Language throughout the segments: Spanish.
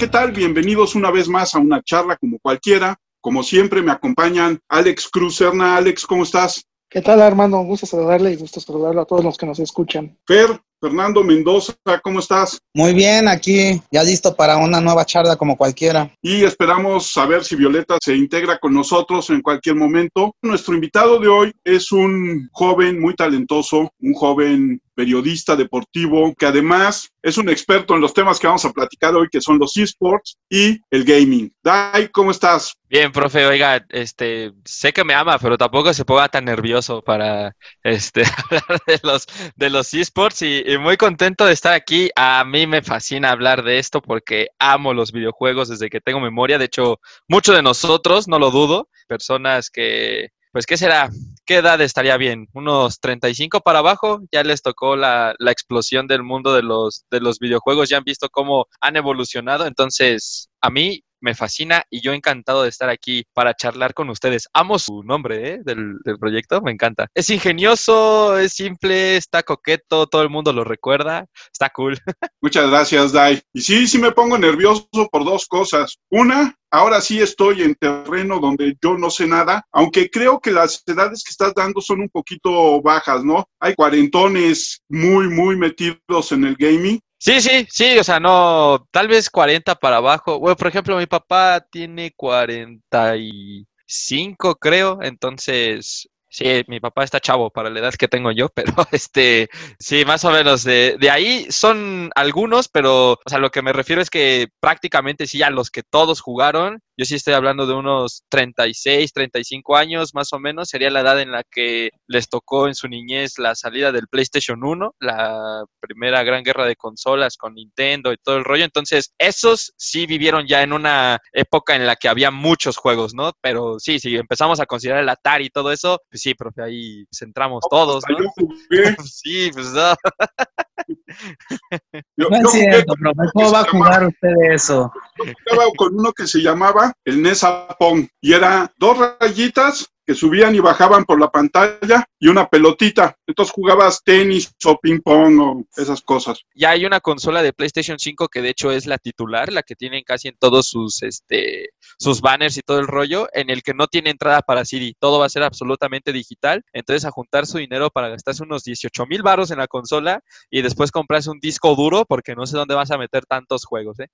¿qué tal? Bienvenidos una vez más a una charla como cualquiera. Como siempre me acompañan Alex Cruz Serna. Alex, ¿cómo estás? ¿Qué tal, Armando? Un gusto saludarle y gusto saludarlo a todos los que nos escuchan. Fer, Fernando Mendoza, ¿cómo estás? Muy bien, aquí ya listo para una nueva charla como cualquiera. Y esperamos saber si Violeta se integra con nosotros en cualquier momento. Nuestro invitado de hoy es un joven muy talentoso, un joven periodista deportivo que además es un experto en los temas que vamos a platicar hoy, que son los esports y el gaming. Dai, ¿cómo estás? Bien, profe, oiga, este, sé que me ama, pero tampoco se ponga tan nervioso para este, hablar de los, de los esports y, muy contento de estar aquí. A mí me fascina hablar de esto porque amo los videojuegos desde que tengo memoria. De hecho, muchos de nosotros, no lo dudo, personas que pues, ¿qué será? ¿Qué edad estaría bien? ¿Unos 35 para abajo? Ya les tocó la, la, explosión del mundo de los, de los videojuegos, ya han visto cómo han evolucionado. Entonces, a mí me fascina y yo encantado de estar aquí para charlar con ustedes. Amo su nombre ¿eh? del, del, proyecto, me encanta. Es ingenioso, es simple, está coqueto, todo el mundo lo recuerda, está cool. Muchas gracias, Dai. Y sí, sí me pongo nervioso por dos cosas. Una, ahora sí estoy en terreno donde yo no sé nada, aunque creo que las edades que estás dando son un poquito bajas, ¿no? Hay cuarentones muy, muy metidos en el gaming Sí, sí, sí, o sea, no, tal vez 40 para abajo. Bueno, por ejemplo, mi papá tiene 45, creo, entonces, sí, mi papá está chavo para la edad que tengo yo, pero este, sí, más o menos de, de ahí son algunos, pero, o sea, lo que me refiero es que prácticamente sí, a los que todos jugaron, yo sí estoy hablando de unos 36, 35 años más o menos, sería la edad en la que les tocó en su niñez la salida del PlayStation 1, la primera gran guerra de consolas con Nintendo y todo el rollo. Entonces, esos sí vivieron ya en una época en la que había muchos juegos, ¿no? Pero sí, si empezamos a considerar el Atari y todo eso, pues sí, profe, ahí centramos todos, ¿no? sí, pues no. Yo, no es cierto, profe, ¿cómo va a jugar usted eso? Estaba con uno que se llamaba el Nesapong y era dos rayitas que subían y bajaban por la pantalla y una pelotita. Entonces jugabas tenis o ping pong o esas cosas. Ya hay una consola de PlayStation 5 que de hecho es la titular, la que tienen casi en todos sus este sus banners y todo el rollo, en el que no tiene entrada para CD, todo va a ser absolutamente digital. Entonces a juntar su dinero para gastarse unos 18 mil baros en la consola y después comprarse un disco duro porque no sé dónde vas a meter tantos juegos, ¿eh?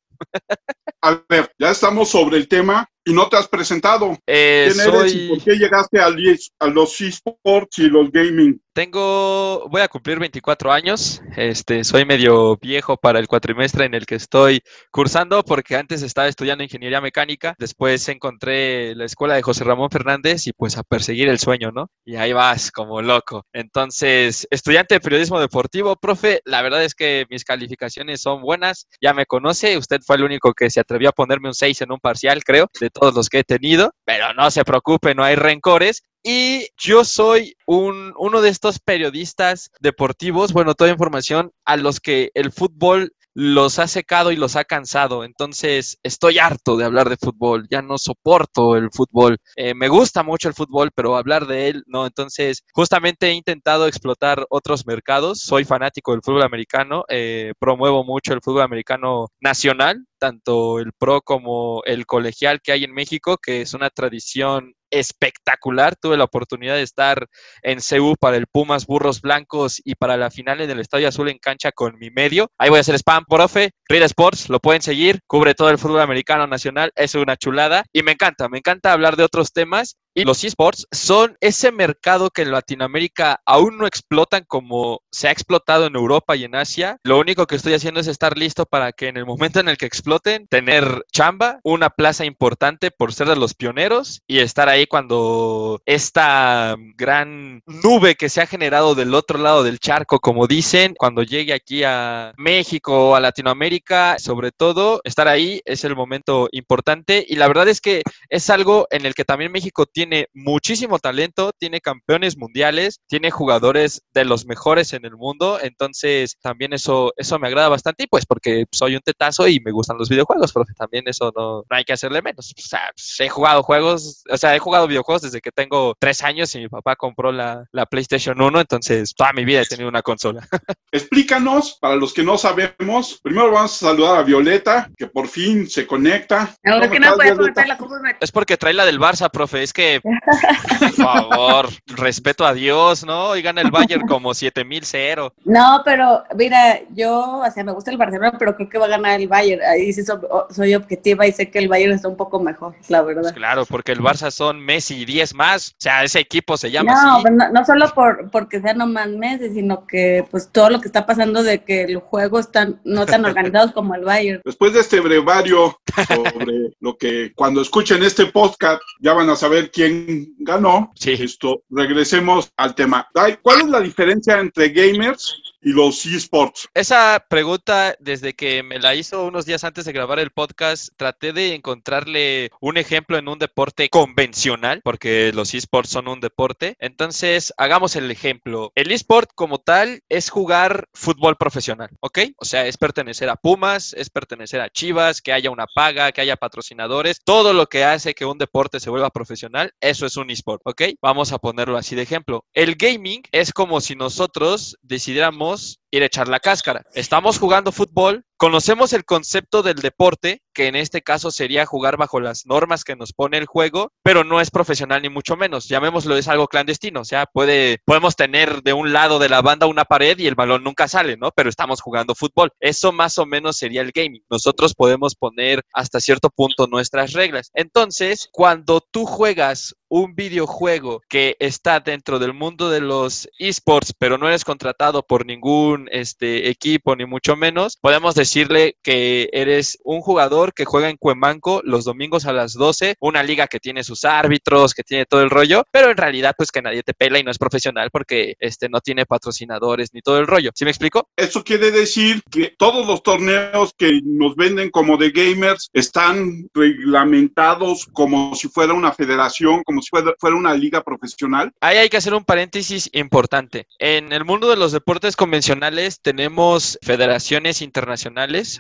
A ver, ya estamos sobre el tema y no te has presentado. Eh, ¿Quién soy... eres y por qué llegaste al, a los esports y los gaming? Tengo, voy a cumplir 24 años, este, soy medio viejo para el cuatrimestre en el que estoy cursando porque antes estaba estudiando ingeniería mecánica, después encontré la escuela de José Ramón Fernández y pues a perseguir el sueño, ¿no? Y ahí vas como loco. Entonces, estudiante de periodismo deportivo, profe, la verdad es que mis calificaciones son buenas, ya me conoce, usted fue el único que se atrevió a ponerme un 6 en un parcial, creo, de todos los que he tenido, pero no se preocupe, no hay rencores. Y yo soy un, uno de estos periodistas deportivos, bueno, toda información a los que el fútbol los ha secado y los ha cansado. Entonces, estoy harto de hablar de fútbol, ya no soporto el fútbol. Eh, me gusta mucho el fútbol, pero hablar de él, no. Entonces, justamente he intentado explotar otros mercados. Soy fanático del fútbol americano, eh, promuevo mucho el fútbol americano nacional, tanto el pro como el colegial que hay en México, que es una tradición espectacular. Tuve la oportunidad de estar en CEU para el Pumas Burros Blancos y para la final en el Estadio Azul en cancha con mi medio. Ahí voy a hacer spam, profe. Real Sports, lo pueden seguir. Cubre todo el fútbol americano nacional. Es una chulada. Y me encanta, me encanta hablar de otros temas. Y los esports son ese mercado que en Latinoamérica aún no explotan como se ha explotado en Europa y en Asia. Lo único que estoy haciendo es estar listo para que en el momento en el que exploten, tener chamba, una plaza importante por ser de los pioneros y estar ahí cuando esta gran nube que se ha generado del otro lado del charco, como dicen, cuando llegue aquí a México o a Latinoamérica, sobre todo, estar ahí es el momento importante y la verdad es que es algo en el que también México tiene muchísimo talento, tiene campeones mundiales, tiene jugadores de los mejores en el mundo, entonces también eso, eso me agrada bastante y pues porque soy un tetazo y me gustan los videojuegos, pero también eso no, no hay que hacerle menos. O sea, pues, he jugado juegos, o sea, he jugado videojuegos desde que tengo tres años y mi papá compró la, la PlayStation 1, entonces toda mi vida he tenido una consola. Explícanos, para los que no sabemos, primero vamos a saludar a Violeta, que por fin se conecta. No, es que no puede comentar la Copa Es porque trae la del Barça, profe, es que, por favor, respeto a Dios, ¿no? Y gana el Bayern como 7000-0. No, pero mira, yo, o sea, me gusta el Barcelona, pero creo que va a ganar el Bayern. Ahí sí soy, soy objetiva y sé que el Bayern está un poco mejor, la verdad. Pues claro, porque el Barça son Messi y 10 más. O sea, ese equipo se llama no, así. no, no, solo por porque sea nomás Messi, sino que pues todo lo que está pasando de que el juego están no tan organizados como el Bayern. Después de este brevario sobre lo que cuando escuchen este podcast ya van a saber quién ganó. Sí. Esto, regresemos al tema. ¿Cuál es la diferencia entre gamers y los esports? Esa pregunta, desde que me la hizo unos días antes de grabar el podcast, traté de encontrarle un ejemplo en un deporte convencional, porque los esports son un deporte. Entonces, hagamos el ejemplo. El esport como tal es jugar fútbol profesional, ¿ok? O sea, es pertenecer a Pumas, es pertenecer a Chivas, que haya una paga, que haya patrocinadores, todo lo que hace que un deporte se vuelva profesional, eso es un esport, ¿ok? Vamos a ponerlo así de ejemplo. El gaming es como si nosotros decidiéramos ir a echar la cáscara. Estamos jugando fútbol, conocemos el concepto del deporte, que en este caso sería jugar bajo las normas que nos pone el juego, pero no es profesional ni mucho menos. Llamémoslo es algo clandestino, o sea, puede podemos tener de un lado de la banda una pared y el balón nunca sale, ¿no? Pero estamos jugando fútbol. Eso más o menos sería el gaming. Nosotros podemos poner hasta cierto punto nuestras reglas. Entonces, cuando tú juegas un videojuego que está dentro del mundo de los esports, pero no eres contratado por ningún este, equipo, ni mucho menos, podemos decirle que eres un jugador que juega en Cuemanco los domingos a las 12, una liga que tiene sus árbitros, que tiene todo el rollo, pero en realidad pues que nadie te pela y no es profesional porque este, no tiene patrocinadores ni todo el rollo. ¿Sí me explico? Eso quiere decir que todos los torneos que nos venden como de gamers están reglamentados como si fuera una federación, como si fuera, fuera una liga profesional. Ahí hay que hacer un paréntesis importante. En el mundo de los deportes convencionales tenemos federaciones internacionales,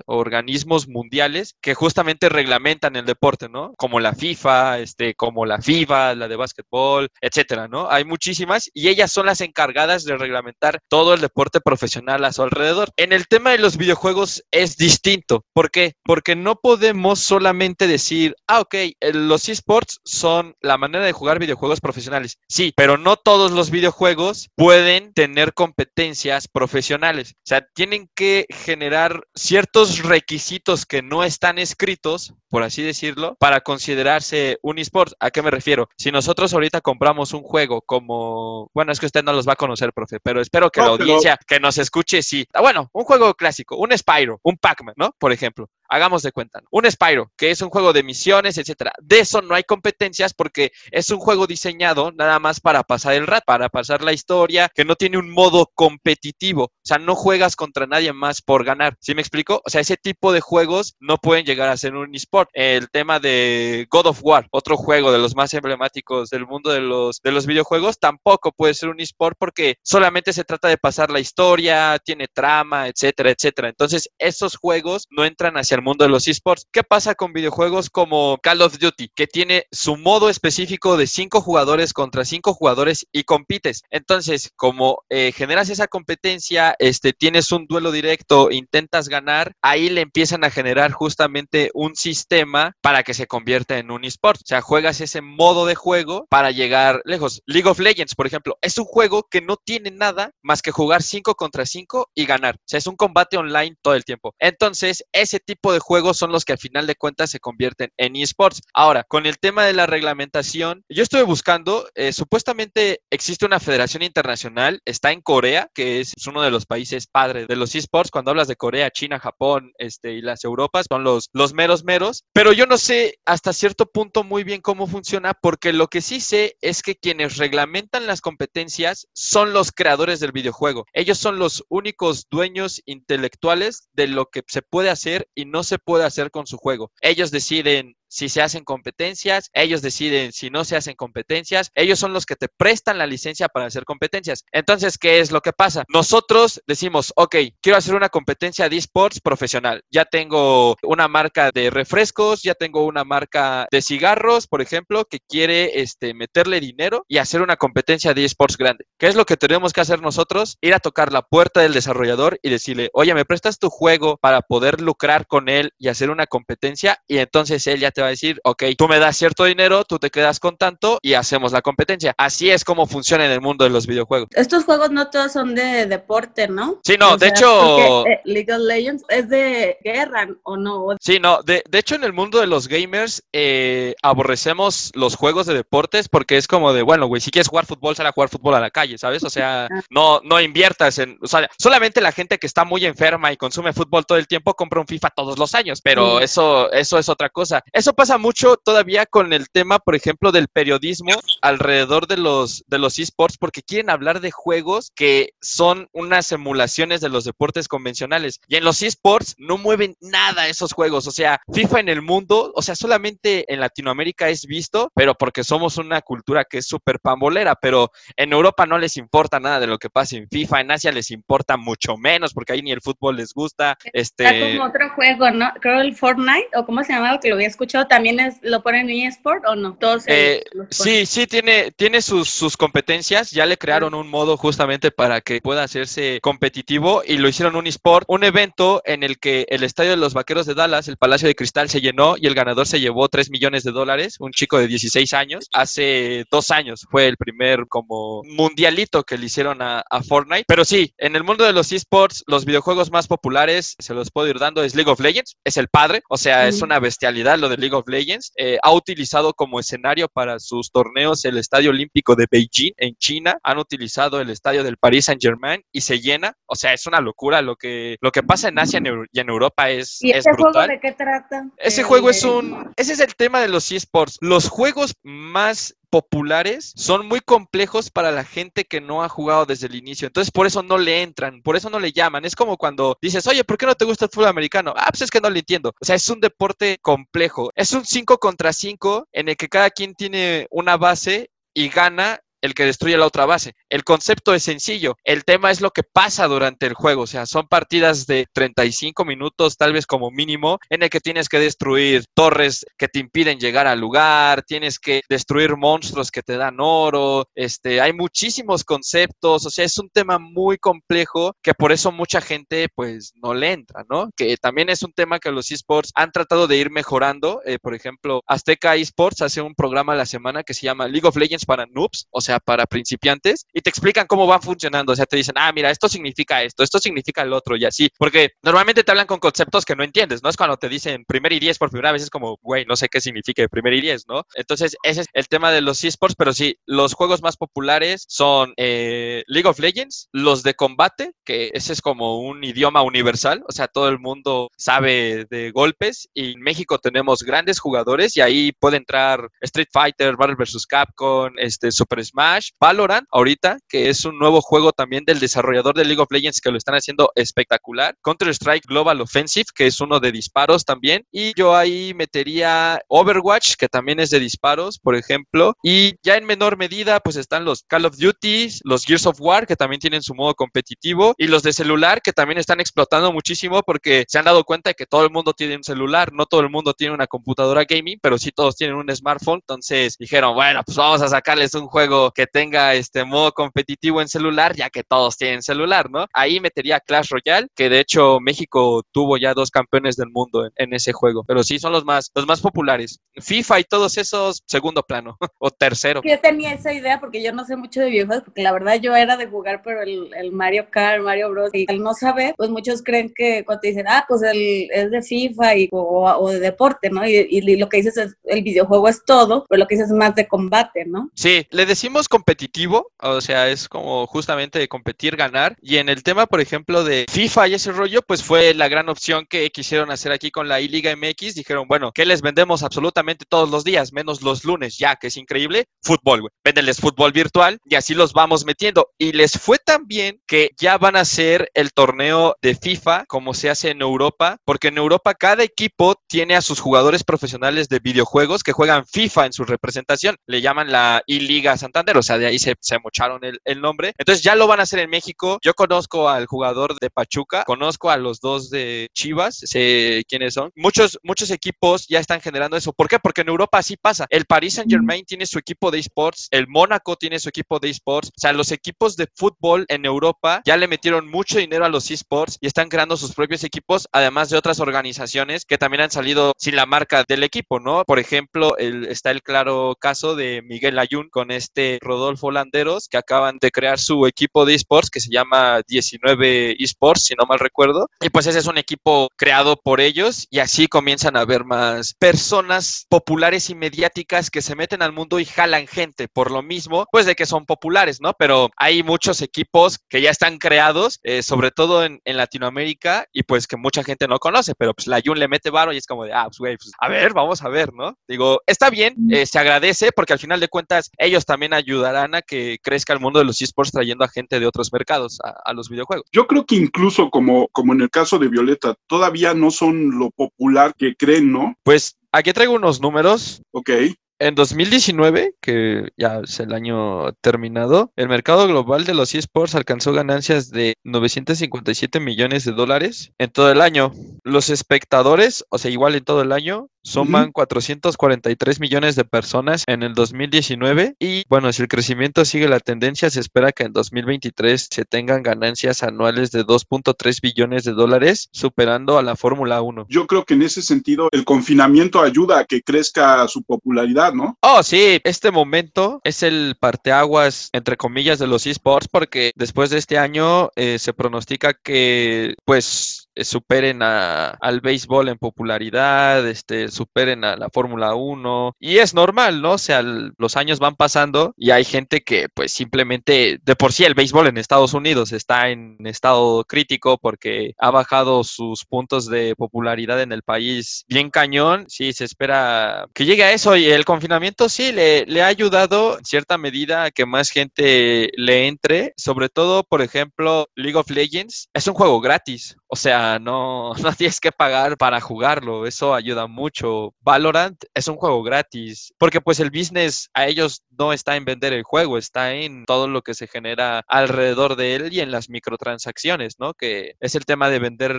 organismos mundiales que justamente reglamentan el deporte, ¿no? Como la FIFA, este, como la FIBA, la de básquetbol, etcétera, ¿no? Hay muchísimas y ellas son las encargadas de reglamentar todo el deporte profesional a su alrededor. En el tema de los videojuegos es distinto. ¿Por qué? Porque no podemos solamente decir, ah, ok, los esports son la manera de jugar videojuegos profesionales. Sí, pero no todos los videojuegos pueden tener competencias profesionales. O sea, tienen que generar ciertos requisitos que no están escritos, por así decirlo, para considerarse un esport. ¿A qué me refiero? Si nosotros ahorita compramos un juego como, bueno, es que usted no los va a conocer, profe, pero espero que No, la pero- audiencia que nos escuche, sí. Ah, bueno, un juego clásico, un Spyro, un Pac-Man, ¿no? Por ejemplo. Hagamos de cuenta. Un Spyro, que es un juego de misiones, etcétera. De eso no hay competencias porque es un juego diseñado nada más para pasar el rato, para pasar la historia, que no tiene un modo competitivo. O sea, no juegas contra nadie más por ganar. ¿Sí me explico? O sea, ese tipo de juegos no pueden llegar a ser un esport. El tema de God of War, otro juego de los más emblemáticos del mundo de los, de los videojuegos, tampoco puede ser un esport porque solamente se trata de pasar la historia, tiene trama, etcétera, etcétera. Entonces, esos juegos no entran hacia el mundo de los esports. ¿Qué pasa con videojuegos como Call of Duty, que tiene su modo específico de cinco jugadores contra cinco jugadores y compites? Entonces, como eh, generas esa competencia, este, tienes un duelo directo, intentas ganar, ahí le empiezan a generar justamente un sistema para que se convierta en un esport. O sea, juegas ese modo de juego para llegar lejos. League of Legends, por ejemplo, es un juego que no tiene nada más que jugar 5 contra 5 y ganar. O sea, es un combate online todo el tiempo. Entonces, ese tipo de juegos son los que al final de cuentas se convierten en esports. Ahora, con el tema de la reglamentación, yo estuve buscando, eh, supuestamente existe una federación internacional, está en Corea, que es uno de los países padres de los esports. Cuando hablas de Corea, China, Japón este, y las Europas, son los, los meros meros. Pero yo no sé hasta cierto punto muy bien cómo funciona, porque lo que sí sé es que quienes reglamentan las competencias son los creadores del videojuego. Ellos son los únicos dueños intelectuales de lo que se puede hacer y no se puede hacer con su juego. Ellos deciden si se hacen competencias, ellos deciden si no se hacen competencias, ellos son los que te prestan la licencia para hacer competencias. Entonces, ¿qué es lo que pasa? Nosotros decimos, ok, quiero hacer una competencia de esports profesional. Ya tengo una marca de refrescos, ya tengo una marca de cigarros, por ejemplo, que quiere este, meterle dinero y hacer una competencia de esports grande. ¿Qué es lo que tenemos que hacer nosotros? Ir a tocar la puerta del desarrollador y decirle, oye, ¿me prestas tu juego para poder lucrar con él y hacer una competencia? Y entonces él ya te va a decir, ok, tú me das cierto dinero, tú te quedas con tanto y hacemos la competencia. Así es como funciona en el mundo de los videojuegos. Estos juegos no todos son de deporte, ¿no? Sí, no, O de sea, hecho... porque, eh, League of Legends es de guerra, ¿o no? Sí, no, de, de hecho en el mundo de los gamers eh, aborrecemos los juegos de deportes porque es como de, bueno, güey, si quieres jugar fútbol, sal a jugar fútbol a la calle, ¿sabes? O sea, no, no inviertas en, o sea, solamente la gente que está muy enferma y consume fútbol todo el tiempo compra un FIFA todos los años, pero eso, eso es otra cosa. Eso pasa mucho todavía con el tema, por ejemplo, del periodismo alrededor de los, de los esports porque quieren hablar de juegos que son unas emulaciones de los deportes convencionales. Y en los esports no mueven nada esos juegos. O sea, FIFA en el mundo, o sea, solamente en Latinoamérica es visto, pero porque somos una cultura que es súper pambolera, pero en Europa no les importa nada de lo que pasa en FIFA, en Asia les importa mucho menos, porque ahí ni el fútbol les gusta. Está Este, como otro juego, ¿no? Creo el Fortnite, o cómo se llamaba, que lo había escuchado, ¿también es, lo ponen en eSport o no? Todos Eh. Sí, sí, tiene, tiene sus, sus competencias. Ya le crearon un modo justamente para que pueda hacerse competitivo y lo hicieron un eSport, un evento en el que el estadio de los Vaqueros de Dallas, el Palacio de Cristal, se llenó y el ganador se llevó 3 millones de dólares, un chico de 16 años. Hace dos años fue el primer como mundialito que le hicieron a, a Fortnite. Pero sí, en el mundo de los esports, los videojuegos más populares, se los puedo ir dando, es League of Legends, es el padre, o sea, es una bestialidad lo de League of Legends. Eh, ha utilizado como escenario para sus torneos el Estadio Olímpico de Beijing en China, han utilizado el estadio del Paris Saint Germain y se llena, o sea, es una locura lo que, lo que pasa en Asia y en Europa es, ¿Y es este juego de qué trata? Ese juego es de- un... Ese es el tema de los esports. Los juegos más populares son muy complejos para la gente que no ha jugado desde el inicio. Entonces, por eso no le entran, por eso no le llaman. Es como cuando dices, oye, ¿por qué no te gusta el fútbol americano? Ah, pues es que no le entiendo. O sea, es un deporte complejo. Es un 5 contra 5 en el que cada quien tiene una base y gana el que destruye la otra base. El concepto es sencillo. El tema es lo que pasa durante el juego. O sea, son partidas de 35 minutos, tal vez como mínimo, en el que tienes que destruir torres que te impiden llegar al lugar, tienes que destruir monstruos que te dan oro. Este, hay muchísimos conceptos. O sea, es un tema muy complejo que por eso mucha gente, pues, no le entra, ¿no? Que también es un tema que los esports han tratado de ir mejorando. Eh, por ejemplo, Azteca Esports hace un programa a la semana que se llama League of Legends para noobs, sea, para principiantes, y te explican cómo va funcionando. O sea, te dicen, ah, mira, esto significa esto, esto significa el otro, y así. Porque normalmente te hablan con conceptos que no entiendes, ¿no? Es cuando te dicen primer y diez por primera vez, es como, güey, no sé qué significa primer y diez, ¿no? Entonces, ese es el tema de los esports, pero sí, los juegos más populares son eh, League of Legends, los de combate, que ese es como un idioma universal, o sea, todo el mundo sabe de golpes, y en México tenemos grandes jugadores, y ahí puede entrar Street Fighter, Marvel vs. Capcom, este, Super Smash, Valorant, ahorita, que es un nuevo juego también del desarrollador de League of Legends que lo están haciendo espectacular, Counter-Strike Global Offensive, que es uno de disparos también, y yo ahí metería Overwatch, que también es de disparos, por ejemplo, y ya en menor medida, pues están los Call of Duty, los Gears of War, que también tienen su modo competitivo, y los de celular, que también están explotando muchísimo porque se han dado cuenta de que todo el mundo tiene un celular, no todo el mundo tiene una computadora gaming, pero sí todos tienen un smartphone, entonces dijeron, bueno, pues vamos a sacarles un juego que tenga este modo competitivo en celular, ya que todos tienen celular, ¿no? Ahí metería Clash Royale, que de hecho México tuvo ya dos campeones del mundo en, en ese juego, pero sí son los más, los más populares. FIFA y todos esos, segundo plano o tercero. Yo tenía esa idea porque yo no sé mucho de videojuegos, porque la verdad yo era de jugar, pero el, el Mario Kart, Mario Bros. Y al no saber, pues muchos creen que cuando te dicen, ah, pues el, es de FIFA y, o, o de deporte, ¿no? Y, y lo que dices es, el videojuego es todo, pero lo que dices es más de combate, ¿no? Sí, le decimos decimos competitivo, o sea, es como justamente de competir, ganar. Y en el tema, por ejemplo, de FIFA y ese rollo, pues fue la gran opción que quisieron hacer aquí con la I-Liga MX. Dijeron, bueno, ¿qué les vendemos absolutamente todos los días, menos los lunes, ya que es increíble? Fútbol, güey. Véndeles fútbol virtual y así los vamos metiendo. Y les fue tan bien que ya van a hacer el torneo de FIFA como se hace en Europa, porque en Europa cada equipo tiene a sus jugadores profesionales de videojuegos que juegan FIFA en su representación. Le llaman la I-Liga Santander, o sea, de ahí se, se mocharon el, el, nombre. Entonces ya lo van a hacer en México. Yo conozco al jugador de Pachuca, conozco a los dos de Chivas, sé quiénes son. Muchos, muchos equipos ya están generando eso. ¿Por qué? Porque en Europa así pasa. El Paris Saint Germain tiene su equipo de esports, el Mónaco tiene su equipo de esports. O sea, los equipos de fútbol en Europa ya le metieron mucho dinero a los esports y están creando sus propios equipos, además de otras organizaciones que también han salido sin la marca del equipo, ¿no? Por ejemplo, el, está el claro caso de Miguel Ayun con este Rodolfo Landeros, que acaban de crear su equipo de esports que se llama 19 esports, si no mal recuerdo. Y pues ese es un equipo creado por ellos y así comienzan a haber más personas populares y mediáticas que se meten al mundo y jalan gente por lo mismo, pues de que son populares, ¿no? Pero hay muchos equipos que ya están creados, eh, sobre todo en, en, Latinoamérica, y pues que mucha gente no conoce, pero pues la Jun le mete varo y es como de, ah, pues güey, pues a ver, vamos a ver, ¿no? Digo, está bien, eh, se agradece porque al final de cuentas ellos también ayudarán a que crezca el mundo de los esports trayendo a gente de otros mercados a, a los videojuegos. Yo creo que incluso como, como en el caso de Violeta, todavía no son lo popular que creen, ¿no? Pues aquí traigo unos números. Ok. En 2019, que ya es el año terminado, el mercado global de los esports alcanzó ganancias de 957 millones de dólares en todo el año. Los espectadores, o sea, igual en todo el año, suman uh -huh. 443 millones de personas en el 2019 y bueno, si el crecimiento sigue la tendencia, se espera que en 2023 se tengan ganancias anuales de 2.3 billones de dólares, superando a la Fórmula 1. Yo creo que en ese sentido el confinamiento ayuda a que crezca su popularidad, ¿no? Oh, sí, este momento es el parteaguas, entre comillas, de los esports porque después de este año eh, se pronostica que pues superen a, al béisbol en popularidad, este, superen a la Fórmula 1 y es normal, ¿no? O sea, los años van pasando y hay gente que pues simplemente, de por sí el béisbol en Estados Unidos está en estado crítico porque ha bajado sus puntos de popularidad en el país bien cañón, sí, se espera que llegue a eso y el confinamiento sí le, le ha ayudado en cierta medida a que más gente le entre, sobre todo, por ejemplo, League of Legends. Es un juego gratis, o sea, no, no tienes que pagar para jugarlo, eso ayuda mucho. Valorant es un juego gratis, porque pues el business a ellos no está en vender el juego, está en todo lo que se genera alrededor de él y en las microtransacciones, ¿no? Que es el tema de vender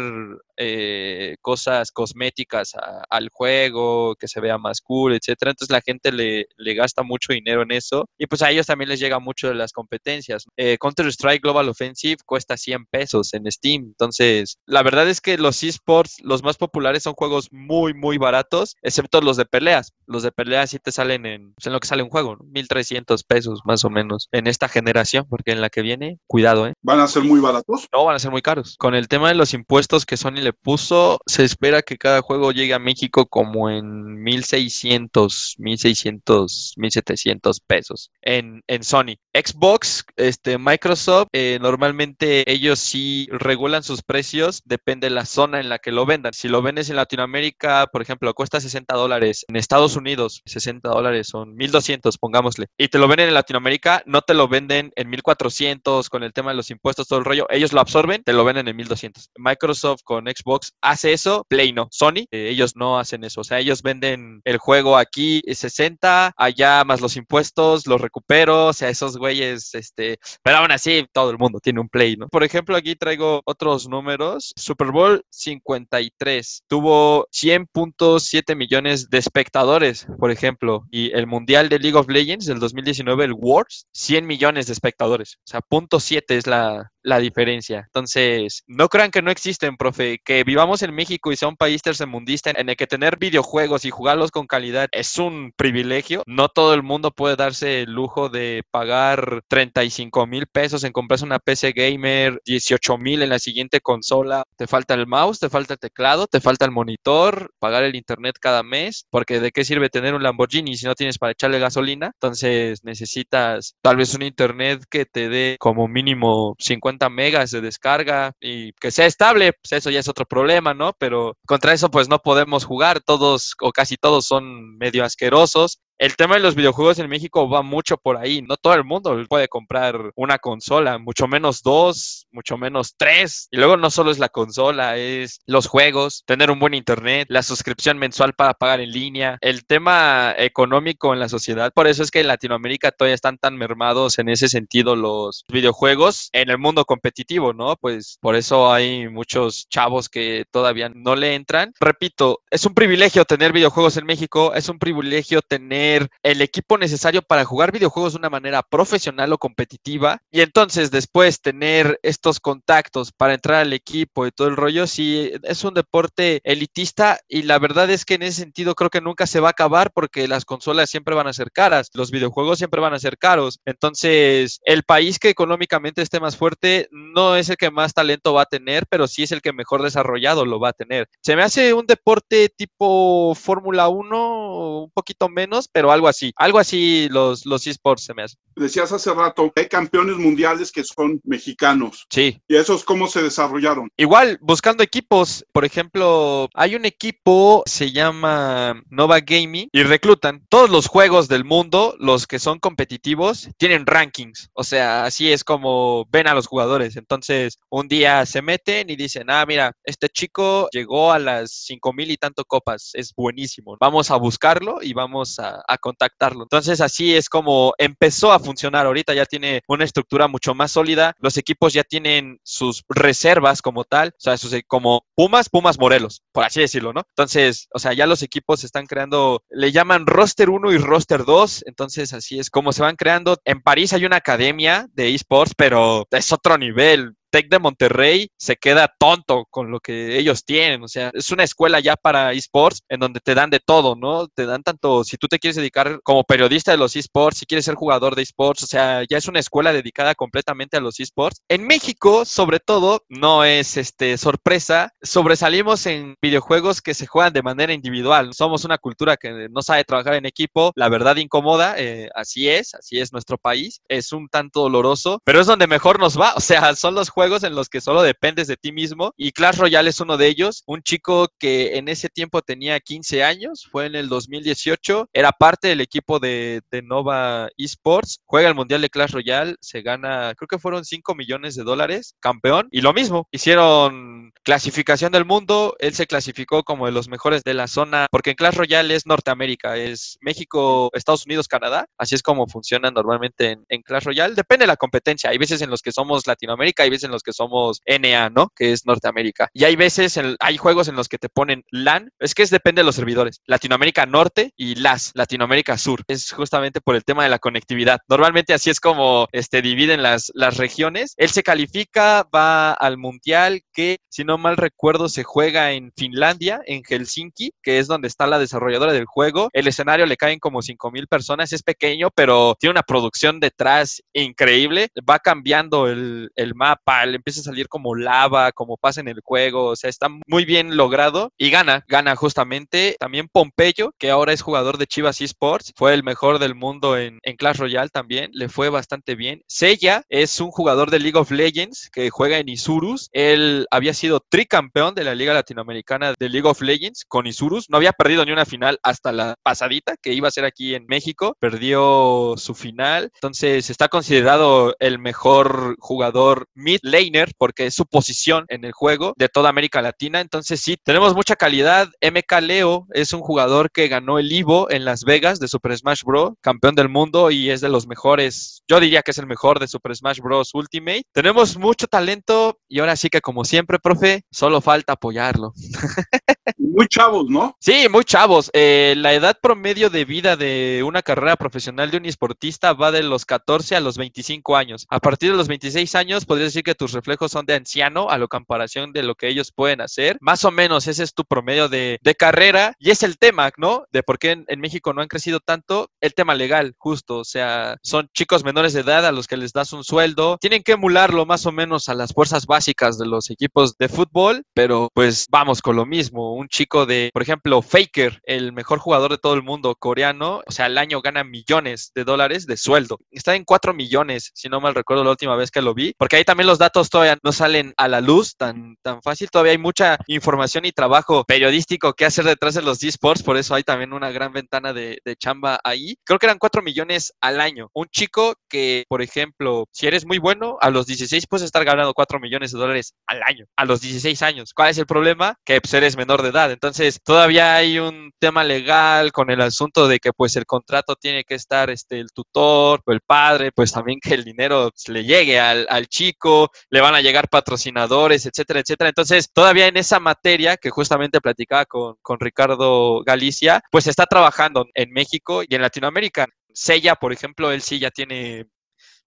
eh, cosas cosméticas al juego, que se vea más cool, etcétera. Entonces la gente le, le, gasta mucho dinero en eso y pues a ellos también les llega mucho de las competencias. Eh, Counter-Strike Global Offensive cuesta 100 pesos en Steam, entonces la verdad es que los esports, los más populares son juegos muy, muy baratos, excepto los de peleas. Los de peleas sí te salen en, pues en lo que sale un juego, ¿no? 1300 pesos más o menos en esta generación, porque en la que viene, cuidado, ¿eh? ¿Van a ser muy baratos? No, van a ser muy caros. Con el tema de los impuestos que Sony le puso, se espera que cada juego llegue a México como en 1600, 1600, 1700 pesos en, en Sony. Xbox, este, Microsoft, eh, normalmente ellos sí regulan sus precios, depende de la zona en la que lo vendan. Si lo vendes en Latinoamérica, por ejemplo, cuesta 60 dólares. En Estados Unidos, 60 dólares son 1200, pongámosle. Y te lo venden en Latinoamérica, no te lo venden en 1400 con el tema de los impuestos, todo el rollo. Ellos lo absorben, te lo venden en 1200. Microsoft con Xbox hace eso, Play no. Sony, eh, ellos no hacen eso. O sea, ellos venden el juego aquí 60, allá más los impuestos, los recupero. O sea, esos güeyes, este, pero aún así todo el mundo tiene un Play, ¿no? Por ejemplo, aquí traigo otros números. Super Bowl 53 tuvo 100.7 millones de espectadores, por ejemplo, y el Mundial de League of Legends del 2019, el Wars, 100 millones de espectadores. O sea, punto 7 es la, la diferencia. Entonces, no crean que no existen, profe, que vivamos en México y sea un país tercermundista en el que tener videojuegos y jugarlos con calidad es un privilegio. No todo el mundo puede darse el lujo de pagar 35 mil pesos en comprarse una PC gamer, 18 mil en la siguiente consola te falta el mouse, te falta el teclado, te falta el monitor, pagar el internet cada mes, porque de qué sirve tener un Lamborghini si no tienes para echarle gasolina. Entonces necesitas tal vez un internet que te dé como mínimo 50 megas de descarga y que sea estable, pues eso ya es otro problema, ¿no? Pero contra eso pues no podemos jugar, todos o casi todos son medio asquerosos el tema de los videojuegos en México va mucho por ahí. No todo el mundo puede comprar una consola, mucho menos dos, mucho menos tres. Y luego no solo es la consola, es los juegos, tener un buen internet, la suscripción mensual para pagar en línea, el tema económico en la sociedad. Por eso es que en Latinoamérica todavía están tan mermados en ese sentido los videojuegos en el mundo competitivo, ¿no? Pues por eso hay muchos chavos que todavía no le entran. Repito, es un privilegio tener videojuegos en México, es un privilegio tener el equipo necesario para jugar videojuegos de una manera profesional o competitiva y entonces después tener estos contactos para entrar al equipo y todo el rollo, sí, es un deporte elitista y la verdad es que en ese sentido creo que nunca se va a acabar porque las consolas siempre van a ser caras, los videojuegos siempre van a ser caros, entonces el país que económicamente esté más fuerte no es el que más talento va a tener, pero sí es el que mejor desarrollado lo va a tener. Se me hace un deporte tipo Fórmula 1, un poquito menos, pero algo así. Algo así los, los esports se me hacen. Decías hace rato, hay campeones mundiales que son mexicanos. Sí. ¿Y esos cómo se desarrollaron? Igual, buscando equipos. Por ejemplo, hay un equipo, se llama Nova Gaming, y reclutan todos los juegos del mundo, los que son competitivos, tienen rankings. O sea, así es como ven a los jugadores. Entonces, un día se meten y dicen, ah, mira, este chico llegó a las cinco mil y tanto copas, es buenísimo. Vamos a buscarlo y vamos a, a contactarlo. Entonces así es como empezó a funcionar. Ahorita ya tiene una estructura mucho más sólida. Los equipos ya tienen sus reservas como tal, o sea, como Pumas, Pumas Morelos, por así decirlo, ¿no? Entonces, o sea, ya los equipos se están creando, le llaman roster 1 y roster 2. Entonces así es como se van creando. En París hay una academia de esports, pero es otro nivel. Tech de Monterrey se queda tonto con lo que ellos tienen. O sea, es una escuela ya para esports en donde te dan de todo, ¿no? Te dan tanto, si tú te quieres dedicar como periodista de los esports, si quieres ser jugador de esports, o sea, ya es una escuela dedicada completamente a los esports. En México, sobre todo, no es este sorpresa, sobresalimos en videojuegos que se juegan de manera individual. Somos una cultura que no sabe trabajar en equipo, la verdad incomoda, eh, así es, así es nuestro país. Es un tanto doloroso, pero es donde mejor nos va. O sea, son los juegos en los que solo dependes de ti mismo y Clash Royale es uno de ellos. Un chico que en ese tiempo tenía 15 años, fue en el 2018, era parte del equipo de, Nova Esports, juega el Mundial de Clash Royale, se gana, creo que fueron 5 millones de dólares, campeón, y lo mismo, hicieron clasificación del mundo, él se clasificó como de los mejores de la zona, porque en Clash Royale es Norteamérica, es México, Estados Unidos, Canadá, así es como funciona normalmente en, en Clash Royale, depende de la competencia, hay veces en los que somos Latinoamérica, hay veces en los que somos NA, ¿no? Que es Norteamérica. Y hay veces, en, hay juegos en los que te ponen LAN, es que es depende de los servidores. Latinoamérica Norte y LAS, Latinoamérica Sur. Es justamente por el tema de la conectividad. Normalmente así es como este, dividen las, las regiones. Él se califica, va al Mundial, que si no mal recuerdo se juega en Finlandia, en Helsinki, que es donde está la desarrolladora del juego. El escenario le caen como 5 mil personas, es pequeño, pero tiene una producción detrás increíble. Va cambiando el, el mapa, le empieza a salir como lava, como pasa en el juego, o sea, está muy bien logrado y gana, gana justamente. También Pompeyo, que ahora es jugador de Chivas Esports, fue el mejor del mundo en, en Clash Royale también, le fue bastante bien. Sella es un jugador de League of Legends que juega en Isurus, él había sido tricampeón de la Liga Latinoamericana de League of Legends con Isurus, no había perdido ni una final hasta la pasadita que iba a ser aquí en México, perdió su final, entonces está considerado el mejor jugador mid laner porque es su posición en el juego de toda América Latina. Entonces sí, tenemos mucha calidad. MK Leo es un jugador que ganó el Ivo en Las Vegas de Super Smash Bros. Campeón del mundo y es de los mejores. Yo diría que es el mejor de Super Smash Bros. Ultimate. Tenemos mucho talento y ahora sí que como siempre, profe, solo falta apoyarlo. Muy chavos, ¿no? Sí, muy chavos. Eh, la edad promedio de vida de una carrera profesional de un esportista va de los 14 a los 25 años. A partir de los 26 años, podría decir que tus reflejos son de anciano a lo comparación de lo que ellos pueden hacer. Más o menos ese es tu promedio de, de carrera. Y es el tema, ¿no? De por qué en, en, México no han crecido tanto, el tema legal, justo, o sea, son chicos menores de edad a los que les das un sueldo, tienen que emularlo más o menos a las fuerzas básicas de los equipos de fútbol, pero pues vamos con lo mismo, un chico de, por ejemplo, Faker, el mejor jugador de todo el mundo coreano, o sea, al año gana millones de dólares de sueldo, está en 4 millones, si no mal recuerdo la última vez que lo vi, porque ahí también los datos todavía no salen a la luz tan, tan fácil, todavía hay mucha información y trabajo periodístico que hacer detrás de los esports, por eso hay también una gran ventana de, de, chamba ahí. Creo que eran 4 millones al año. Un chico que, por ejemplo, si eres muy bueno, a los 16 puedes estar ganando 4 millones de dólares al año, a los 16 años. ¿Cuál es el problema? Que pues, eres menor de edad. Entonces, todavía hay un tema legal con el asunto de que pues el contrato tiene que estar este, el tutor o el padre, pues también que el dinero pues, le llegue al, al chico, le van a llegar patrocinadores, etcétera, etcétera. Entonces, todavía en esa materia que justamente platicaba con, con Ricardo Galicia, pues está trabajando en México y en Latinoamérica. Sella, por ejemplo, él sí ya tiene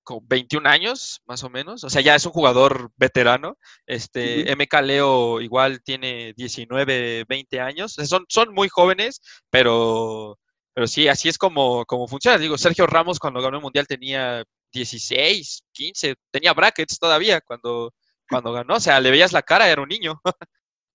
como 21 años, más o menos. O sea, ya es un jugador veterano. Este, uh -huh. MK Leo igual tiene 19, 20 años. Son, son muy jóvenes, pero, pero sí, así es como, como funciona. Digo, Sergio Ramos cuando ganó el Mundial tenía 16, 15, tenía brackets todavía cuando, cuando ganó. O sea, le veías la cara, era un niño.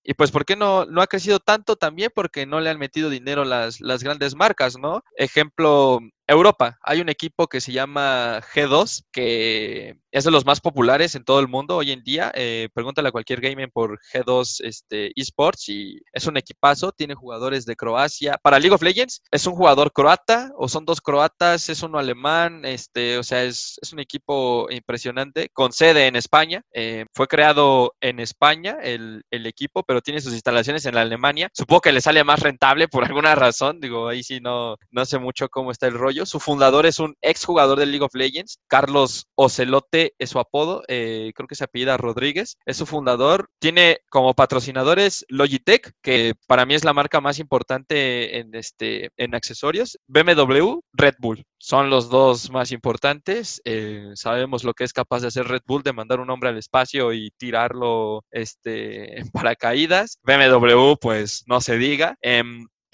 Y pues, ¿por qué no, no ha crecido tanto? También porque no le han metido dinero las, las grandes marcas, ¿no? Ejemplo, Europa. Hay un equipo que se llama G2, que es de los más populares en todo el mundo hoy en día. Eh, pregúntale a cualquier gamer por G2 este, eSports y es un equipazo. Tiene jugadores de Croacia. Para League of Legends, es un jugador croata o son dos croatas, es uno alemán. Este, o sea, es, es un equipo impresionante con sede en España. Eh, fue creado en España el, el, equipo, pero tiene sus instalaciones en Alemania. Supongo que le sale más rentable por alguna razón. Digo, ahí sí no, no sé mucho cómo está el rollo su fundador es un exjugador del League of Legends, Carlos Ocelote es su apodo, eh, creo que se apellida Rodríguez, es su fundador. Tiene como patrocinadores Logitech, que para mí es la marca más importante en, este, en accesorios, BMW, Red Bull. Son los dos más importantes. Eh, sabemos lo que es capaz de hacer Red Bull, de mandar un hombre al espacio y tirarlo este, en paracaídas. BMW, pues no se diga. Eh,